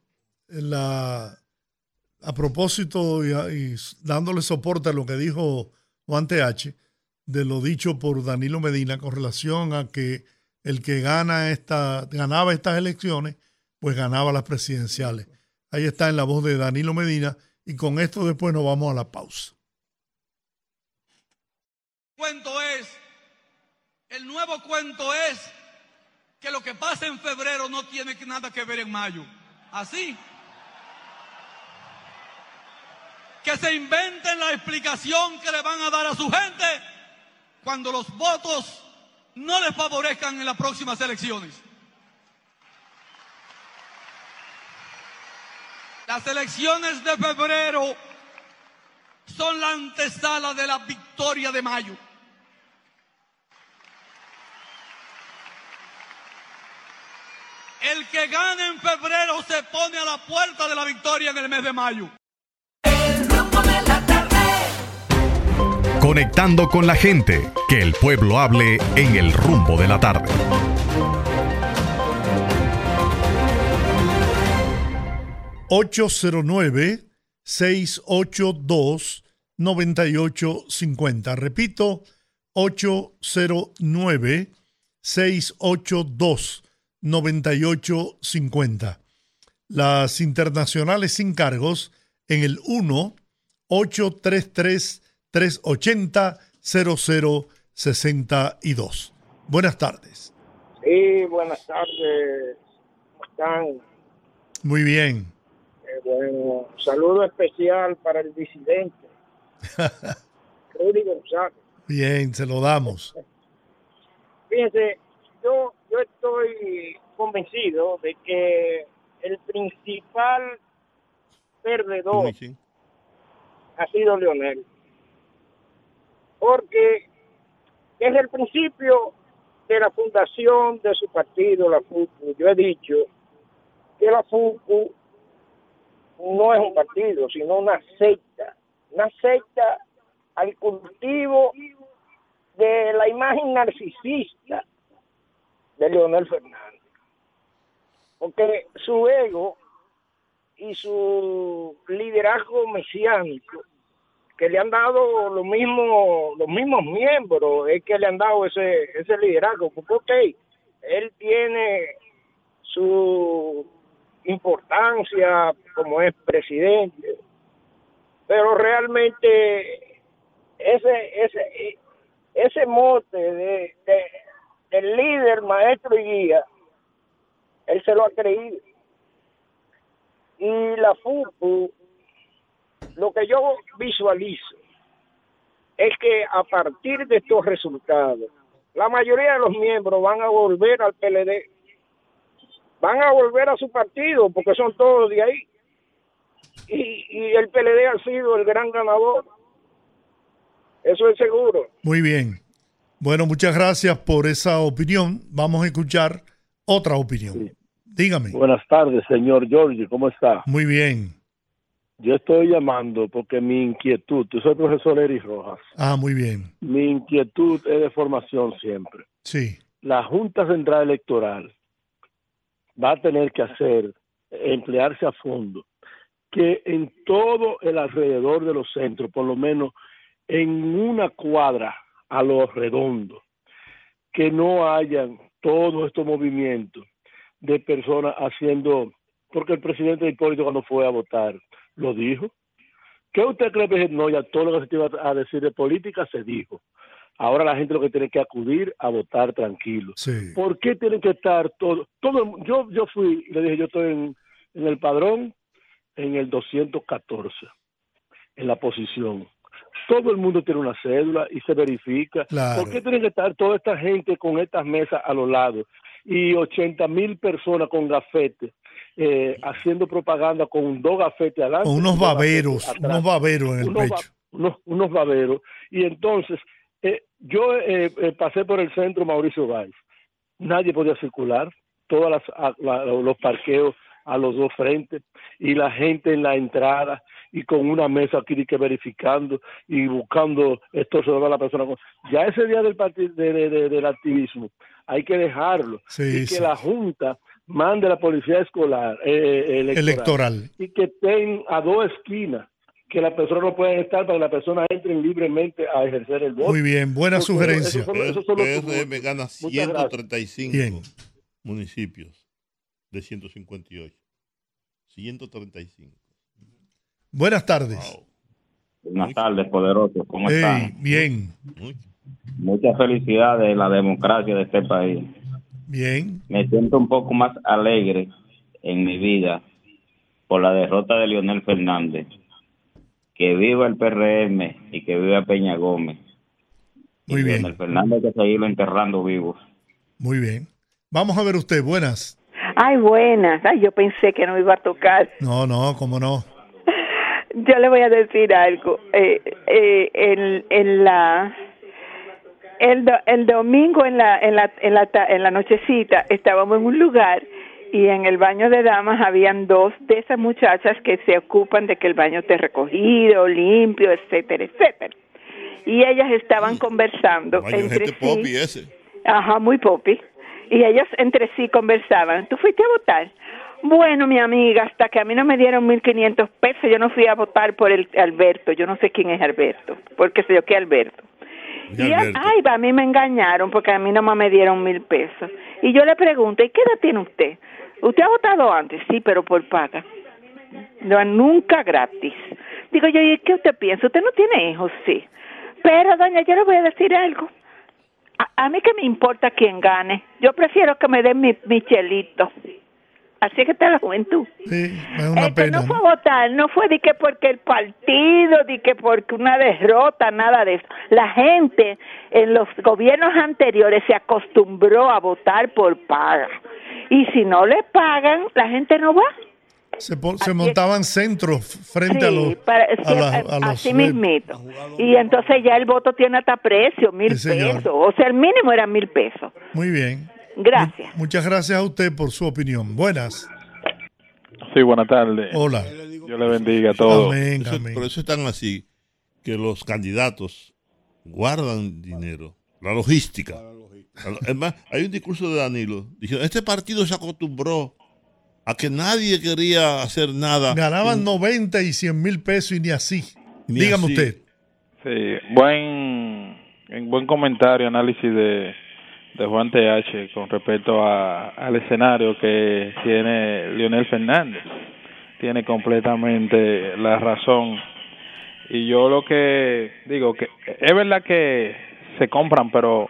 la. A propósito y, dándole soporte a lo que dijo Juan TH, de lo dicho por Danilo Medina con relación a que el que gana esta, ganaba estas elecciones, pues ganaba las presidenciales. Ahí está en la voz de Danilo Medina y con esto después nos vamos a la pausa. cuento el nuevo cuento es que lo que pasa en febrero no tiene nada que ver en mayo. Así. Que se inventen la explicación que le van a dar a su gente cuando los votos no les favorezcan en las próximas elecciones. Las elecciones de febrero son la antesala de la victoria de mayo. El que gane en febrero se pone a la puerta de la victoria en el mes de mayo. Conectando con la gente, que el pueblo hable en el rumbo de la tarde. ...809-682-9850. Repito, 809-682-9850. Las internacionales sin cargos en el 1-833-380-0062. Buenas tardes. Sí, buenas tardes. ¿Cómo están? Muy bien. Eh, bueno, saludo especial para el disidente, Rudy González. Bien, se lo damos. Fíjense, yo, yo estoy convencido de que el principal perdedor ha sido Leonel. Porque desde el principio de la fundación de su partido, la FUCU, yo he dicho que la FUCU no es un partido, sino una secta, una secta al cultivo de la imagen narcisista de Leonel Fernández. Porque su ego y su liderazgo mesiánico que le han dado los mismos los mismos miembros es que le han dado ese ese liderazgo porque ok, él tiene su importancia como es presidente pero realmente ese ese ese mote de, de del líder maestro y guía él se lo ha creído y la FUCU lo que yo visualizo es que a partir de estos resultados, la mayoría de los miembros van a volver al PLD, van a volver a su partido, porque son todos de ahí. Y, y el PLD ha sido el gran ganador. Eso es seguro. Muy bien. Bueno, muchas gracias por esa opinión. Vamos a escuchar otra opinión. Dígame. Buenas tardes, señor Giorgi, ¿cómo está? Muy bien. Yo estoy llamando porque mi inquietud, yo soy profesor Eri Rojas, Ah, muy bien. mi inquietud es de formación siempre. Sí. La Junta Central Electoral va a tener que hacer, emplearse a fondo, que en todo el alrededor de los centros, por lo menos en una cuadra a lo redondo, que no hayan todos estos movimientos de personas haciendo, porque el presidente Hipólito cuando fue a votar lo dijo. ¿Qué usted cree que no? Ya todo lo que se iba a decir de política se dijo. Ahora la gente lo que tiene que acudir a votar tranquilo. Sí. ¿Por qué tienen que estar todos? Todo, yo, yo fui, le dije, yo estoy en, en el padrón en el 214, en la posición. Todo el mundo tiene una cédula y se verifica. Claro. ¿Por qué tiene que estar toda esta gente con estas mesas a los lados y 80 mil personas con gafetes eh, haciendo propaganda con dos gafetes adelante? Con unos baberos, unos baberos en el unos, pecho. ba- unos, unos baberos. Y entonces, eh, yo eh, eh, pasé por el centro Mauricio Valls. Nadie podía circular, todos las, a- la- los parqueos a los dos frentes y la gente en la entrada y con una mesa aquí que verificando y buscando extorsionar a la persona. Ya ese día del, de- de- de- del activismo hay que dejarlo Sí, y que la Junta mande a la policía escolar eh, electoral, Electoral. y que estén a dos esquinas que las personas no pueden estar para que las personas entren libremente a ejercer el voto. Muy bien, buena Eso- sugerencia. eso son- los PRM gana Muchas gracias. 135 Bien. municipios de 158. 135. Buenas tardes. Buenas tardes, poderosos. ¿Cómo Hey, están? bien, Muchas felicidades de la democracia de este país. bien. Me siento un poco más alegre en mi vida por la derrota de Leonel Fernández. Que viva el PRM y que viva Peña Gómez. Muy Y bien. Leonel Fernández hay que seguirlo enterrando vivos. Muy bien. Vamos a ver usted, buenas. Ay, buenas. Ay, yo pensé que no iba a tocar. No, no, cómo no. Yo le voy a decir algo. Eh, eh, en, en la el, do- el domingo en la, en la en la ta- en la nochecita estábamos en un lugar y en el baño de damas habían dos de esas muchachas que se ocupan de que el baño esté recogido, limpio, etcétera, etcétera. Y ellas estaban conversando Vaya, entre gente sí. ese. Ajá, muy popi. Y ellos entre sí conversaban. ¿Tú fuiste a votar? Bueno, mi amiga, hasta que a mí no me dieron 1.500 pesos, yo no fui a votar por el Alberto. Yo no sé quién es Alberto, porque sé yo que Alberto. Y Alberto. ay, a mí me engañaron porque a mí nomás me dieron mil pesos. Y yo le pregunto, ¿y qué edad tiene usted? ¿Usted ha votado antes? Sí, pero por paga. No, nunca gratis. Digo yo, ¿y qué usted piensa? ¿Usted no tiene hijos? Sí. Pero, doña, yo le voy a decir algo. A, a mí que me importa quién gane. Yo prefiero que me den mi, mi chelito. Así que está la juventud. Sí, es una que pena. no fue a votar no fue de que porque el partido, de que porque una derrota, nada de eso. La gente en los gobiernos anteriores se acostumbró a votar por paga. Y si no le pagan, la gente no va. Se, pon- se montaban centros frente a los. para- a sí, la- a- a los así mismito. Y entonces ya el voto tiene hasta precio, mil Sí, pesos. O sea, el mínimo era mil pesos. Muy bien. Gracias. Muchas gracias a usted por su opinión. Buenas. Sí, buenas tardes. Hola. Dios le bendiga a todos. Eso- Por eso están así, que los candidatos guardan dinero, la logística. Es más, hay un discurso de Danilo diciendo, este partido se acostumbró a que nadie quería hacer nada. Ganaban 90 y 100 mil pesos y ni así. Ni Dígame así. usted. Sí, buen, en buen comentario, análisis de, de Juan TH con respecto a- al escenario que tiene Leonel Fernández. Tiene completamente la razón. Y yo lo que digo, que es verdad que se compran, pero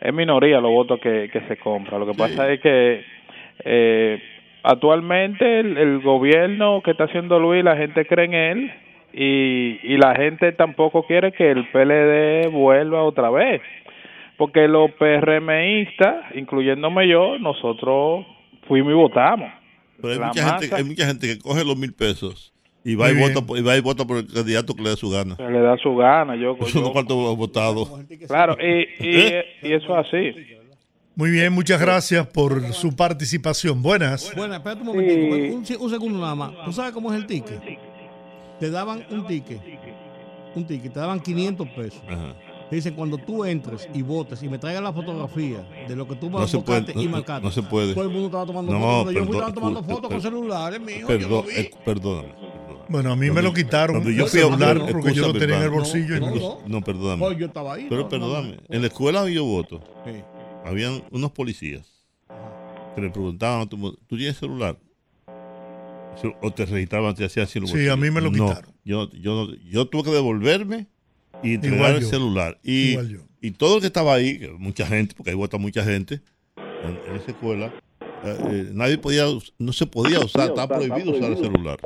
es minoría los votos que, que se compran. Lo que pasa es que eh, actualmente el, el gobierno que está haciendo Luis, la gente cree en él y, y la gente tampoco quiere que el PLD vuelva otra vez. Porque los PRMistas, incluyéndome yo, nosotros fuimos y votamos. Pero hay mucha, gente, hay mucha gente que coge los mil pesos y va, y vota, por- y va y vota por el candidato que le da su gana. Se le da su gana. Yo, Eso yo- no cuánto votado. claro, y, y, ¿Eh? y eso es así. Muy bien, muchas gracias por su participación. Buenas. Bueno, espérate un momentico, un, un segundo nada más. ¿Tú sabes cómo es el ticket? Te daban un ticket, un ticket, te daban 500 pesos. Te dicen, cuando tú entres y votes y me traigas la fotografía de lo que tú No se puede, votaste y no, marcaste. no se puede. Todo el mundo estaba tomando No, fotos. Yo fui, estaban tomando fotos con celulares, mijo. yo Perdón, lo vi. eh, perdóname. Bueno, a mí me lo quitaron cuando yo fui a celular votar, porque yo lo tenía en el bolsillo. y No, no- no. No, perdóname. Pues yo estaba ahí, Pero no, perdóname. no, En la escuela donde yo voto, Sí. habían unos policías que le preguntaban a ¿tú tienes celular? O te registraban, te hacían el Sí, a mí me lo. No, quitaron. Yo, yo, yo tuve que devolverme y entregar el yo. celular. Y, y todo el que estaba ahí, que mucha gente, porque ahí vota mucha gente, en, en esa escuela, eh, eh, nadie podía, no se podía usar, está prohibido usar el celular.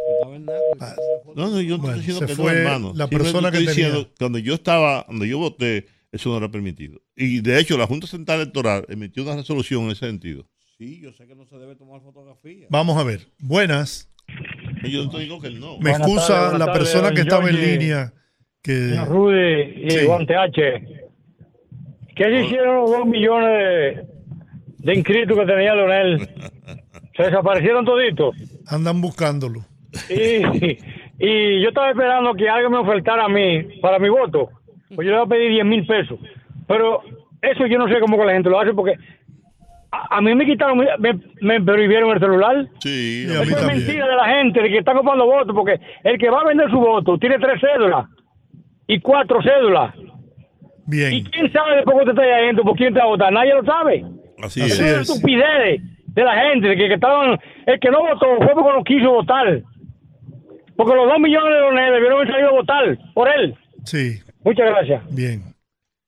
No, no, yo no Bueno, estoy diciendo que fue no, hermano. la persona que tenía. diciendo Cuando yo estaba, cuando yo voté, eso no era permitido. Y de hecho, la Junta Central Electoral emitió una resolución en ese sentido. Sí, yo sé que no se debe tomar fotografía. Vamos a ver. Buenas. Yo no que no. Me Buenas excusa la tardes, persona que estaba en línea. Que, Rudy y Sí. Juan TH. ¿Qué se hicieron los dos millones de, de inscritos que tenía Leonel? Se desaparecieron toditos. Andan buscándolo. Y, y yo estaba esperando que alguien me ofertara a mí para mi voto. Pues yo le iba a pedir 10 mil pesos. Pero eso yo no sé cómo que la gente lo hace porque a, a mí me quitaron, me, me prohibieron el celular. Sí, a mí Eso es mentira de la gente, de que están comprando votos, porque el que va a vender su voto tiene tres cédulas y cuatro cédulas. Bien. ¿Y quién sabe después que te está adentro por quién te va a votar? Nadie lo sabe. Así es. es estupidez de la gente, de que, que estaban, el que no votó fue porque no quiso votar. Porque los dos millones de dólares debieron haber salido a votar por él. Sí, Muchas gracias. bien.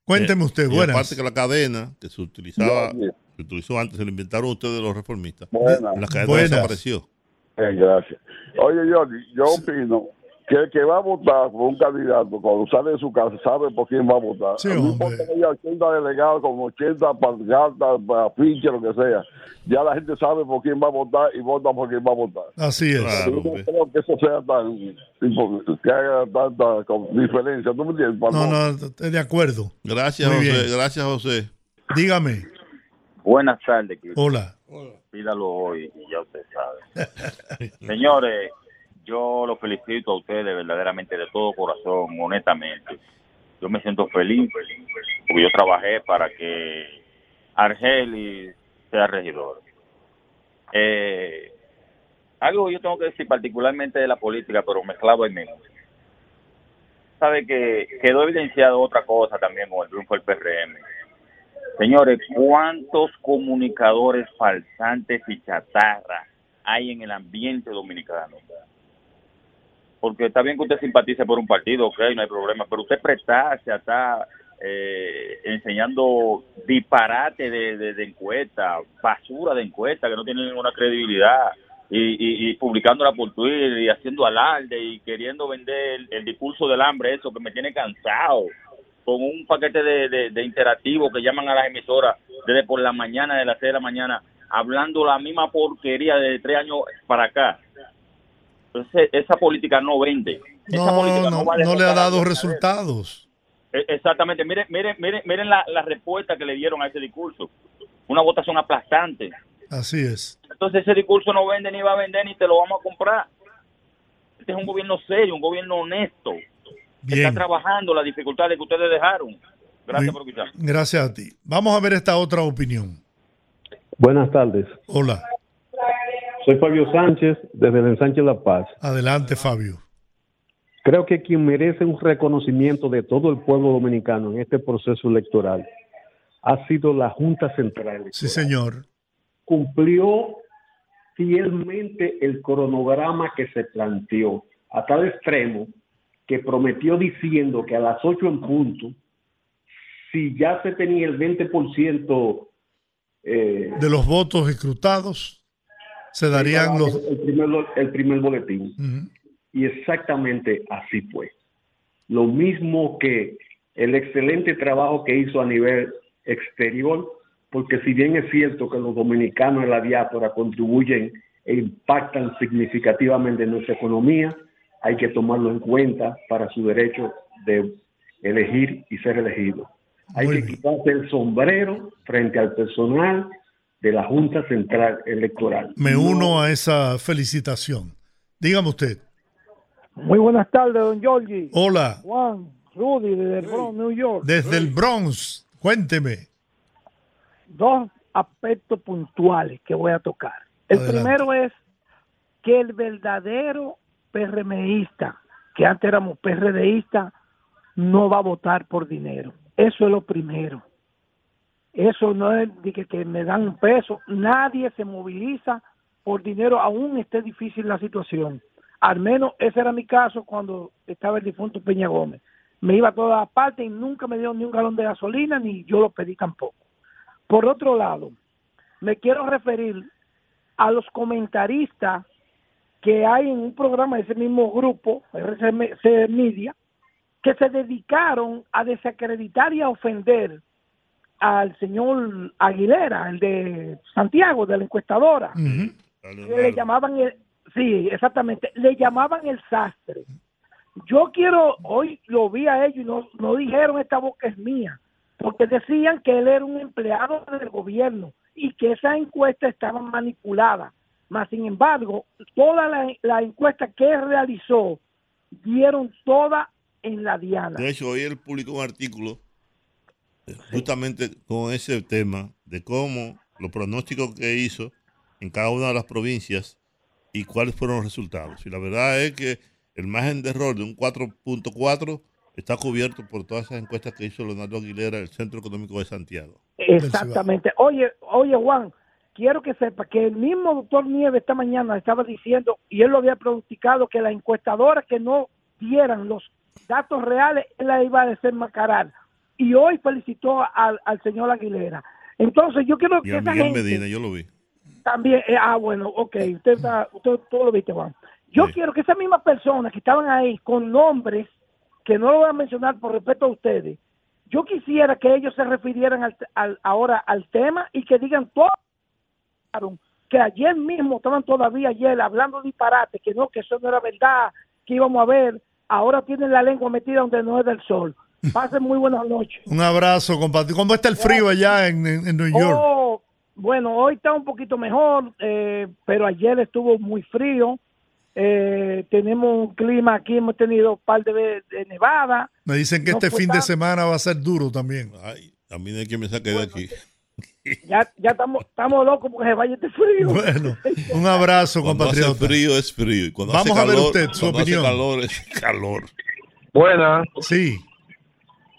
Cuénteme usted, Y buenas. aparte que la cadena que se utilizaba, se utilizó antes, se lo inventaron ustedes los reformistas. Buenas. La cadena Buenas. desapareció. Eh, gracias. Oye, Jordi, yo opino que el que va a votar por un candidato, cuando sale de su casa, sabe por quién va a votar. Sí, A mí me hombre. importa que haya 80 delegados con 80 pancartas, afiches, lo que sea. Ya la gente sabe por quién va a votar y vota por quién va a votar. Así es. Claro, Yo no creo que eso sea tan, que haga tanta diferencia. ¿Tú me entiendes? Para No, no- no, estoy de acuerdo. Gracias, Muy José. bien. Gracias, José. Dígame. Buenas tardes, Cristo. Hola. Pídalo hoy y ya usted sabe. Señores, yo los felicito a ustedes verdaderamente de todo corazón, honestamente. Yo me siento feliz porque yo trabajé para que Argeli sea regidor. Eh, algo yo tengo que decir particularmente de la política, pero mezclado en menos. Sabe que quedó evidenciado otra cosa también con el triunfo del PRM. Señores, ¿cuántos comunicadores falsantes y chatarra hay en el ambiente dominicano? Porque está bien que usted simpatice por un partido, ok, no hay problema, pero usted prestarse a estar eh, enseñando disparate de, de, de encuesta, basura de encuesta que no tiene ninguna credibilidad y, publicándola por Twitter y haciendo alarde y queriendo vender el, discurso del hambre, eso que me tiene cansado con un paquete de, de, de interactivo que llaman a las emisoras desde por la mañana, de las 6 de la mañana, hablando la misma porquería de tres años para acá. Ese- esa política no vende. Esa política No, no, va a no le ha dado resultados. Eh, Exactamente, miren, miren, miren, miren la, la respuesta que le dieron a ese discurso. Una votación aplastante. Así es. Entonces ese discurso no vende ni va a vender ni te lo vamos a comprar. Este es un gobierno serio, un gobierno honesto. que Está Bien. trabajando las dificultades que ustedes dejaron. Gracias Muy- por escuchar. Gracias a ti. Vamos a ver esta otra opinión. Buenas tardes. Hola. Soy Fabio Sánchez, desde el Ensanche La Paz. Adelante, Fabio. Creo que quien merece un reconocimiento de todo el pueblo dominicano en este proceso electoral ha sido la Junta Central. Sí, señor. Cumplió fielmente el cronograma que se planteó, a tal extremo que prometió diciendo que a las 8 en punto, si ya se tenía el 20% eh, De los votos escrutados, se darían los... el primer, el primer boletín. Y exactamente así fue. Lo mismo que el excelente trabajo que hizo a nivel exterior, porque si bien es cierto que los dominicanos en la diáspora contribuyen e impactan significativamente en nuestra economía, hay que tomarlo en cuenta para su derecho de elegir y ser elegido. Hay que quitarse el sombrero frente al personal de la Junta Central Electoral. Me uno a esa felicitación. Dígame usted. Muy buenas tardes, don Giorgi. Hola. Juan, Rudy, desde el Bronx, New York. Desde el Bronx, cuénteme. Dos aspectos puntuales que voy a tocar. El Adelante. primero es que el verdadero PRMista, que antes éramos PRDista, no va a votar por dinero. Eso es lo primero. Eso no es de que, me dan un peso. Nadie se moviliza por dinero, aún esté difícil la situación. Al menos ese era mi caso cuando estaba el difunto Peña Gómez. Me iba a todas partes y nunca me dio ni un galón de gasolina, ni yo lo pedí tampoco. Por otro lado, me quiero referir a los comentaristas que hay en un programa de ese mismo grupo, RCM Media, que se dedicaron a desacreditar y a ofender al señor Aguilera, el de Santiago, de la encuestadora. Que le llamaban el, sí, exactamente, le llamaban el sastre. Yo quiero, hoy lo vi a ellos y no, no dijeron esta boca es mía, porque decían que él era un empleado del gobierno y que esa encuesta estaba manipulada. Mas, sin embargo, toda la, la encuesta que él realizó dieron toda en la diana. De hecho, hoy él publicó un artículo justamente con ese tema de cómo los pronósticos que hizo en cada una de las provincias y cuáles fueron los resultados. Y la verdad es que el margen de error de un 4.4 está cubierto por todas esas encuestas que hizo Leonardo Aguilera del Centro Económico de Santiago. Exactamente. Oye, oye, Juan, quiero que sepa que el mismo doctor Nieves esta mañana estaba diciendo, y él lo había pronosticado, que la encuestadora que no dieran los datos reales, él la iba a desenmascarar. Y hoy felicitó al, al señor Aguilera. Entonces, yo quiero Y que a esa Miguel gente Medina, yo lo vi. también, eh, ah, bueno, ok, usted, está, usted todo lo viste, Juan. Yo quiero que esas mismas personas que estaban ahí con nombres, que no lo voy a mencionar por respeto a ustedes, yo quisiera que ellos se refirieran al, al- ahora al tema y que digan todo que ayer mismo estaban todavía ayer hablando disparate, que no, que eso no era verdad, que íbamos a ver, ahora tienen la lengua metida donde no es del sol. Pasen muy buenas noches. Un abrazo, compadre. ¿Cómo está el frío allá en, en- en New York? Oh, bueno, hoy está un poquito mejor, eh, pero ayer estuvo muy frío. Eh, tenemos un clima aquí, hemos tenido un par de, de nevada. Me dicen que no este fin de semana va a ser duro también. Ay, a mí no hay que me saque de aquí. Ya, ya estamos, estamos locos porque se vaya este frío. Bueno, un abrazo, Cuando hace frío es frío. Y cuando Vamos hace a ver calor, usted su cuando opinión. Hace calor es calor. Buenas. Sí.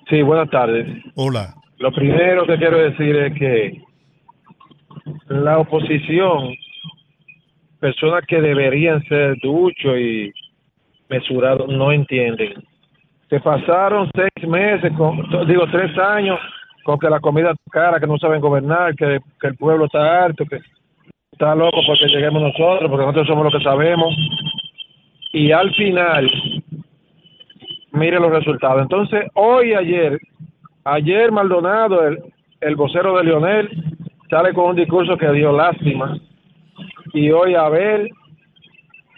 Sí, buenas tardes. Hola. Lo primero que quiero decir es que la oposición, personas que deberían ser duchos y mesurados, no entienden. Se pasaron seis meses, con, digo tres años, con que la comida está cara, que no saben gobernar, que, que el pueblo está harto, que está loco porque lleguemos nosotros, porque nosotros somos los que sabemos. Y al final, mire los resultados. Entonces, hoy ayer, ayer Maldonado, el, el vocero de Lionel, sale con un discurso que dio lástima. Y hoy Abel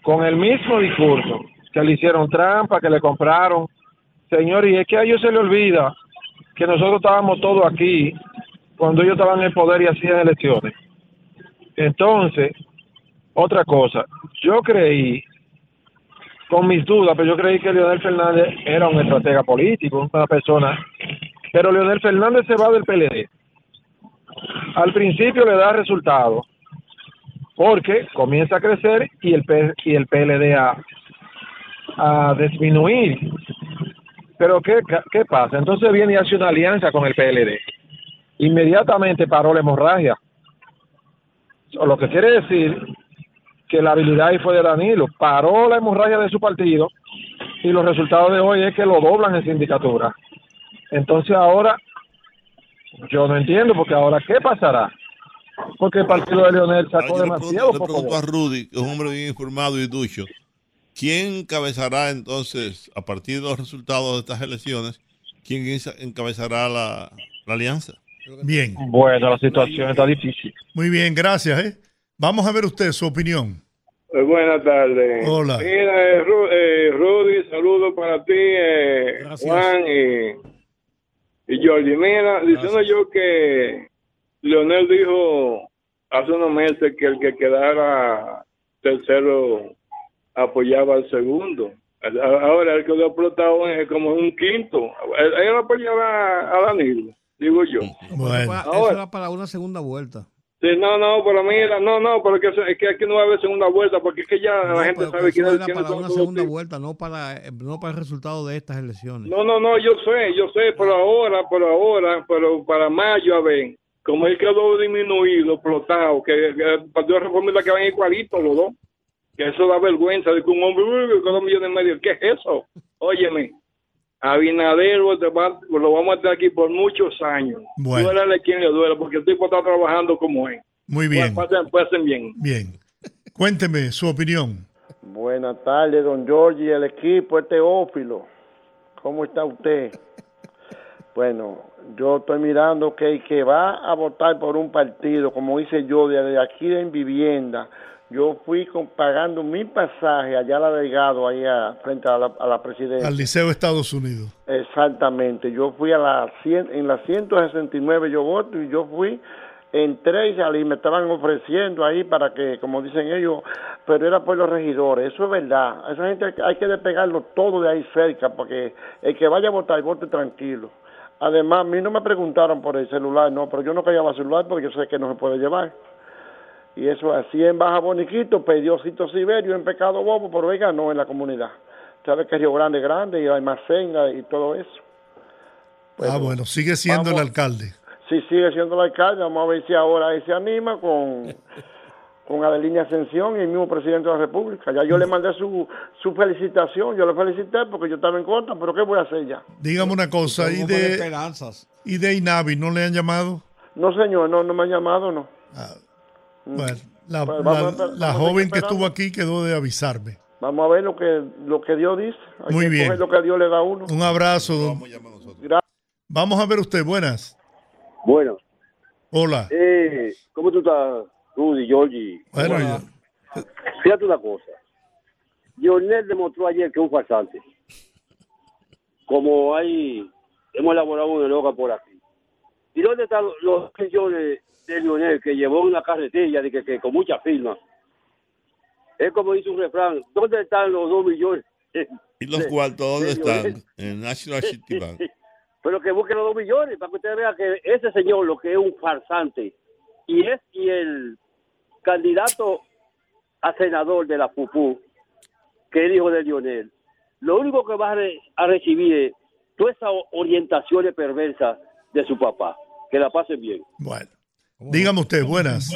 con el mismo discurso, que le hicieron trampa, que le compraron. Señor, y es que a ellos se le olvida que nosotros estábamos todos aquí cuando ellos estaban en el poder y hacían elecciones. Entonces, otra cosa, yo creí, con mis dudas, pero yo creí que Leonel Fernández era un estratega político, una persona, pero Leonel Fernández se va del PLD. Al principio le da resultado, porque comienza a crecer y el, PLD a, disminuir. Pero ¿qué, ¿qué pasa? Entonces viene y hace una alianza con el PLD. Inmediatamente paró la hemorragia. O Lo que quiere decir que la habilidad ahí fue de Danilo. Paró la hemorragia de su partido y los resultados de hoy es que lo doblan en sindicatura. Entonces ahora, yo no entiendo porque ahora, ¿qué pasará? Porque el partido de Leonel Ahora sacó yo le demasiado pregunto, le pregunto a. Rudy, que es un hombre bien informado y ducho, ¿quién encabezará entonces, a partir de los resultados de estas elecciones, quién encabezará la, la alianza? Bien. Bueno, la situación está difícil. Muy bien, gracias. ¿eh? Vamos a ver usted su opinión. Eh, buenas tardes. Hola. Mira, eh, Ru- eh, Rudy, saludos para ti, eh, Juan y, y Jordi. Mira, diciendo yo que Leonel dijo hace unos meses que el que quedara tercero apoyaba al segundo. Ahora el que lo explotado es como un quinto. Él, apoyaba a Danilo, digo yo. Eso era- Eso era para una segunda vuelta. Sí, no, no, pero mira, no, no, pero que, es que aquí no va a haber segunda vuelta porque es que ya No, la gente sabe quién es quiénes para una segunda vuelta, no para, eh, no para el resultado de estas elecciones. No, no, no, yo sé, yo sé, pero ahora, pero ahora, pero para mayo, a ver, como él quedó disminuido, explotado, que, que el Partido Reformista que van igualitos los dos, que eso da vergüenza de que un hombre con dos millones y medio, ¿qué es eso? Óyeme, Abinader lo va- lo vamos a tener aquí por muchos años. Bueno. Duélale a quien le duela, porque el tipo está trabajando como es. Muy bien. Pasen, pasen bien. Bien. Cuénteme su opinión. Buenas tardes, don Giorgi y el equipo, este Teófilo. ¿Cómo está usted? Bueno, yo estoy mirando que el que va a votar por un partido, como hice yo, desde aquí en vivienda, yo fui con- pagando mi pasaje allá a la Delgado, ahí a- frente a la, a la presidencia. Al Liceo de Estados Unidos. Exactamente, yo fui a la 100, en la 169 yo voto y yo fui, entré y salí, me estaban ofreciendo ahí para que, como dicen ellos, pero era por los regidores, eso es verdad, a esa gente hay que- hay que despegarlo todo de ahí cerca, porque el que vaya a votar, vote tranquilo. Además, a mí no me preguntaron por el celular, no, pero yo no callaba celular porque yo sé que no se puede llevar. Y eso así en Baja Boniquito, perdió Cito Siberio en Pecado Bobo, pero él ganó en la comunidad. Sabe que Río Grande es grande y hay Macenga y todo eso. ah, bueno, sigue siendo el alcalde. Si sigue siendo el alcalde, vamos a ver si ahora él se anima con, con Adelina Ascensión y el mismo presidente de la República. Ya yo le mandé su, su felicitación, yo le felicité porque yo estaba en contra, pero ¿qué voy a hacer ya? Dígame una cosa, ¿y de, esperanzas. ¿y de INAVI no le han llamado? No, señor, no, no me han llamado, no. Mm. Bueno, la, Pues la- vamos a esper- la vamos a joven que estuvo aquí quedó de avisarme. Vamos a ver lo que, lo que Dios dice. Hay Muy que bien. lo que Dios le da a uno. Un abrazo. don- Vamos a ver usted, buenas. Bueno. Hola. Eh, ¿Cómo tú estás, Rudy, Georgie? Bueno, Fíjate una cosa. Lionel demostró ayer que es un farsante. Como hay, hemos elaborado una loca por aquí. ¿Y dónde están los- millones de Lionel que llevó una carretilla de que, que con mucha firma? Es como dice un refrán, ¿dónde están los dos millones? ¿Y los cuartos dónde de están? En National City Bank. Pero que busquen los dos millones para que usted vea que ese señor lo que es un farsante y es y el candidato a senador de la FUPU, que es el hijo de Lionel, lo único que va a, re- a recibir es todas esas orientaciones perversas de su papá. Que la pasen bien. Bueno. Dígame usted, buenas.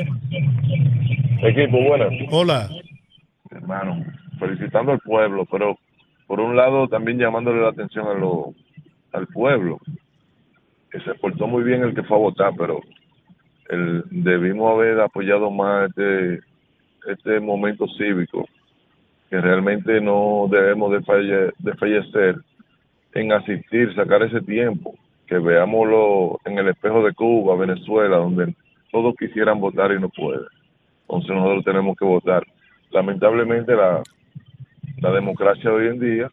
Equipo, buenas. Hola. Hermano, felicitando al pueblo, pero por un lado también llamándole la atención a lo, al pueblo, que se portó muy bien el que fue a votar, pero el, debimos haber apoyado más este, este momento cívico, que realmente no debemos de, falle- de fallecer en asistir, sacar ese tiempo, que veámoslo en el espejo de Cuba, Venezuela, donde todos quisieran votar y no pueden. Entonces nosotros tenemos que votar. Lamentablemente la, democracia de hoy en día,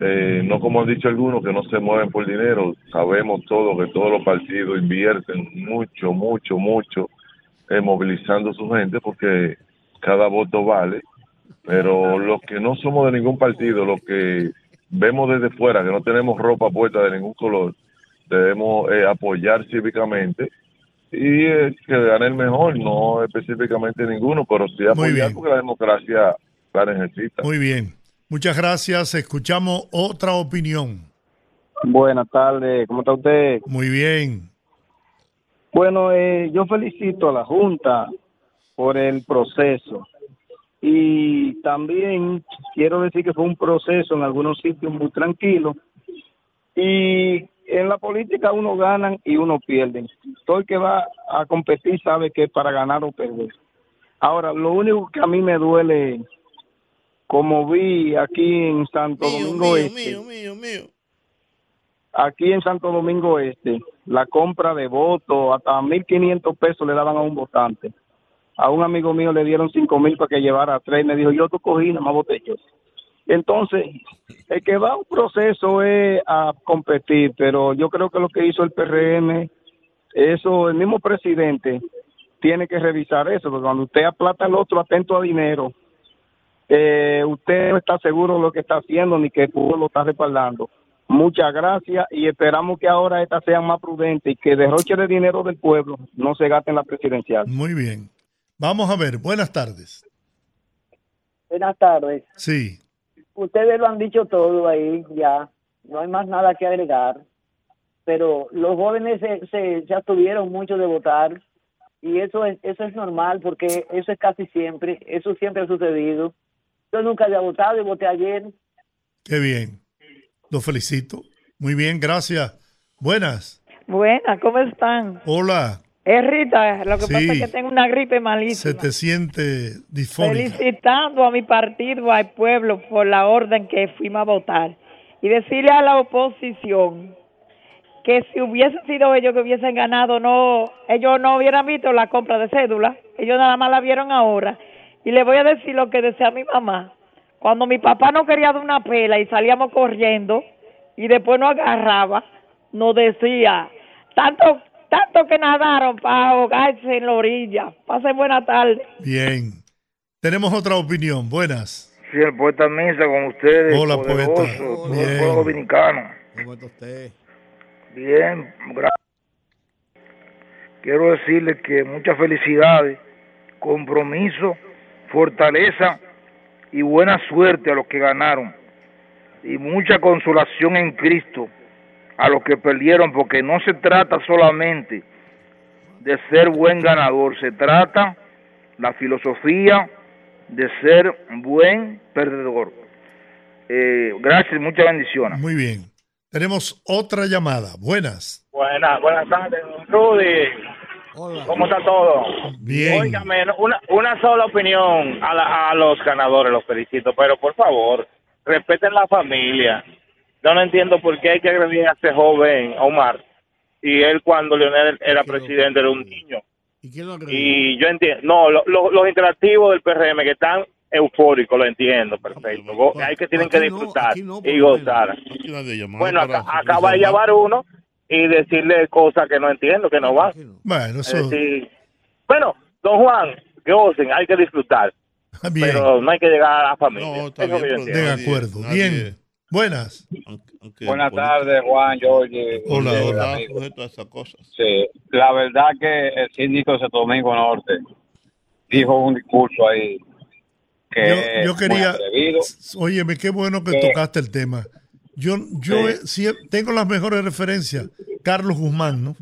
eh, no como han dicho algunos que no se mueven por dinero, sabemos todo que todos los partidos invierten mucho, mucho, mucho eh, movilizando su gente porque cada voto vale, pero los que no somos de ningún partido, los que vemos desde fuera, que no tenemos ropa puesta de ningún color, debemos eh, apoyar cívicamente y eh, que gane el mejor, no específicamente ninguno, pero sí apoyar porque la democracia la necesita. Muy bien. Muchas gracias. Escuchamos otra opinión. Buenas tardes, ¿cómo está usted? Muy bien. Bueno, eh, yo felicito a la Junta por el proceso y también quiero decir que fue un proceso en algunos sitios muy tranquilo y en la política uno gana y uno pierde. Todo el que va a competir sabe que es para ganar o perder. Ahora, lo único que a mí me duele como vi aquí en Santo Domingo Este. Aquí en Santo Domingo Este, la compra de votos, hasta 1.500 pesos le daban a un votante. A un amigo mío le dieron 5.000 para que llevara tres. Me dijo, yo tú cogí, nada más voté yo. Entonces, el que va a un proceso es a competir, pero yo creo que lo que hizo el PRM, eso, el mismo presidente tiene que revisar eso, porque cuando usted aplata al otro atento a dinero, eh, usted no está seguro de lo que está haciendo ni que el pueblo lo está respaldando. Muchas gracias y esperamos que ahora estas sean más prudentes y que derroche de dinero del pueblo no se gaste en la presidencial. Muy bien. Vamos a ver, buenas tardes. Buenas tardes. Sí. Ustedes lo han dicho todo ahí ya, no hay más nada que agregar, pero los jóvenes se, se, se abstuvieron mucho de votar y eso es, eso es normal porque eso es casi siempre, eso siempre ha sucedido. Yo nunca había votado y voté ayer. Qué bien. Lo felicito. Muy bien, gracias. Buenas. Buenas, ¿cómo están? Hola. Es Rita, lo que Sí. pasa es que tengo una gripe malísima. Se te siente difónica. Felicitando a mi partido, al pueblo, por la orden que fuimos a votar. Y decirle a la oposición que si hubiesen sido ellos que hubiesen ganado, no, ellos no hubieran visto la compra de cédula. Ellos nada más la vieron ahora. Y le voy a decir lo que decía mi mamá. Cuando mi papá no quería dar una pela y salíamos corriendo y después nos agarraba, nos decía, tanto tanto que nadaron para ahogarse en la orilla. Pasen buena tarde. Bien. Tenemos otra opinión. Buenas. Sí, el poeta Misa con ustedes. Hola, poderoso, poeta. todo el Bien. pueblo dominicano. ¿Cómo está usted? Bien, gracias. Quiero decirle que muchas felicidades, compromiso, fortaleza y buena suerte a los que ganaron. Y mucha consolación en Cristo a los que perdieron, porque no se trata solamente de ser buen ganador, se trata la filosofía de ser buen perdedor. Eh, gracias, muchas bendiciones. Muy bien. Tenemos otra llamada. Buenas. Buenas, buenas tardes, Rudy. ¿Cómo está todo? Bien. Óigame, una, una sola opinión a, la- a los ganadores, los felicito, pero por favor, respeten la familia. Yo no entiendo por qué hay que agredir a este joven Omar. Y él cuando Leonel era presidente era un niño. ¿Y quién lo agredió? Y yo entiendo, no, lo- lo- los interactivos del PRM que están eufóricos, lo entiendo, perfecto. Go- hay que tienen que disfrutar y gozar. Bueno, acá, acaba de llamar uno y decirle cosas que no entiendo, que no van. Bueno, Es eso. decir, bueno, don Juan, gocen, hay que disfrutar. Bien. Pero no hay que llegar a la familia. Yo entiendo. De acuerdo. Bien. Buenas. Buenas tardes, Juan, Jorge. Hola, hola. esas cosas. Sí, la verdad que el síndico de Santo Domingo Norte dijo un discurso ahí que Yo, yo quería. Óyeme, qué bueno que Que- tocaste el tema. Yo, yo sí he- tengo las mejores referencias. Carlos Guzmán, ¿no?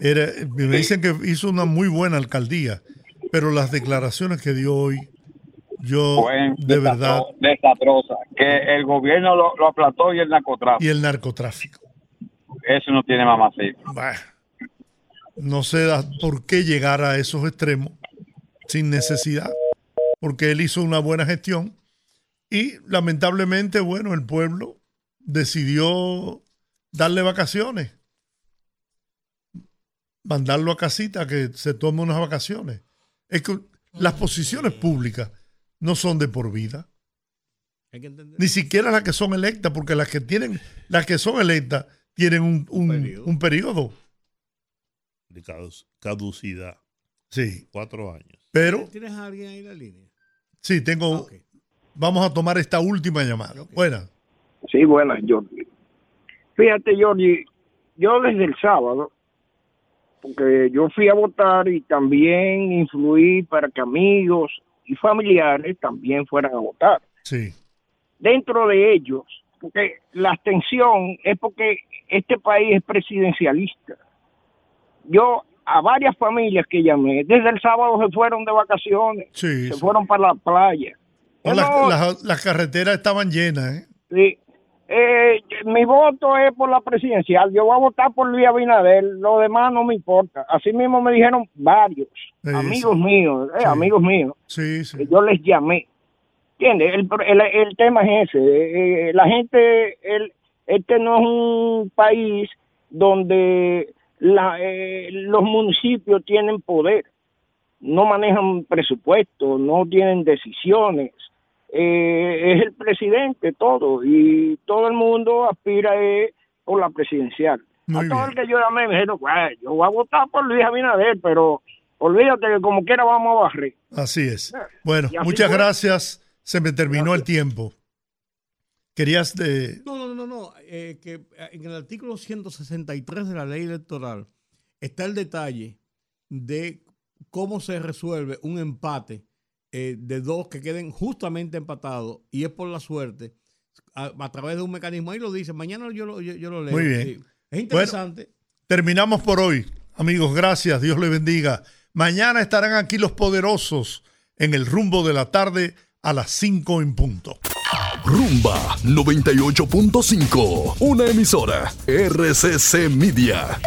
Era, me dicen que hizo una muy buena alcaldía, pero las declaraciones que dio hoy, yo de verdad. desastrosa. Que el gobierno lo, lo aplastó y el narcotráfico. Y el narcotráfico. Eso no tiene mamacita. Bah, no sé por qué llegar a esos extremos sin necesidad, porque él hizo una buena gestión y lamentablemente, bueno, el pueblo decidió darle vacaciones, mandarlo a casita que se tome unas vacaciones. Es que las posiciones públicas no son de por vida. Ni siquiera las que son electas, porque las que tienen, las que son electas tienen un, un- un periodo. De caduc- caducidad. Sí. Cuatro años. Pero ¿Tienes a alguien ahí en la línea? sí, tengo. Vamos a tomar esta última llamada. Buena. Sí, buenas, Jordi. Fíjate, Jordi, yo desde el sábado, porque yo fui a votar y también influí para que amigos y familiares también fueran a votar. Sí. Dentro de ellos, porque la abstención es porque este país es presidencialista. Yo a varias familias que llamé, desde el sábado se fueron de vacaciones, Sí, se sí. fueron para la playa. No, las, No, las- las carreteras estaban llenas, ¿eh? Sí. Eh, mi voto es por la presidencial. Yo voy a votar por Luis Abinader. Lo demás no me importa. Así mismo me dijeron varios amigos míos, eh, Sí. amigos míos. Sí, Yo les llamé. ¿Entiendes? El, el, el tema es ese. eh, eh, la gente, el, este no es un país donde la, eh, los municipios tienen poder. No manejan presupuesto, no tienen decisiones eh, es el presidente todo y todo el mundo aspira eh, por la presidencial. a todo el que yo llamé me dijeron, "Güey, yo voy a votar por Luis Abinader, pero olvídate que como quiera vamos a barrer. Así es. Bueno, Y así muchas fue. gracias. Se me terminó el tiempo. Querías de. No, no, no, no. eh, que eh, en el artículo 163 de la ley electoral está el detalle de cómo se resuelve un empate eh, de dos que queden justamente empatados y es por la suerte a, a través de un mecanismo. Ahí lo dice. Mañana yo lo, yo, yo lo leo. Muy bien. Sí. Es interesante. Terminamos por hoy. Amigos, gracias. Dios les bendiga. Mañana estarán aquí los poderosos en el rumbo de la tarde a las 5 en punto. Rumba 98.5, una emisora RCC Media.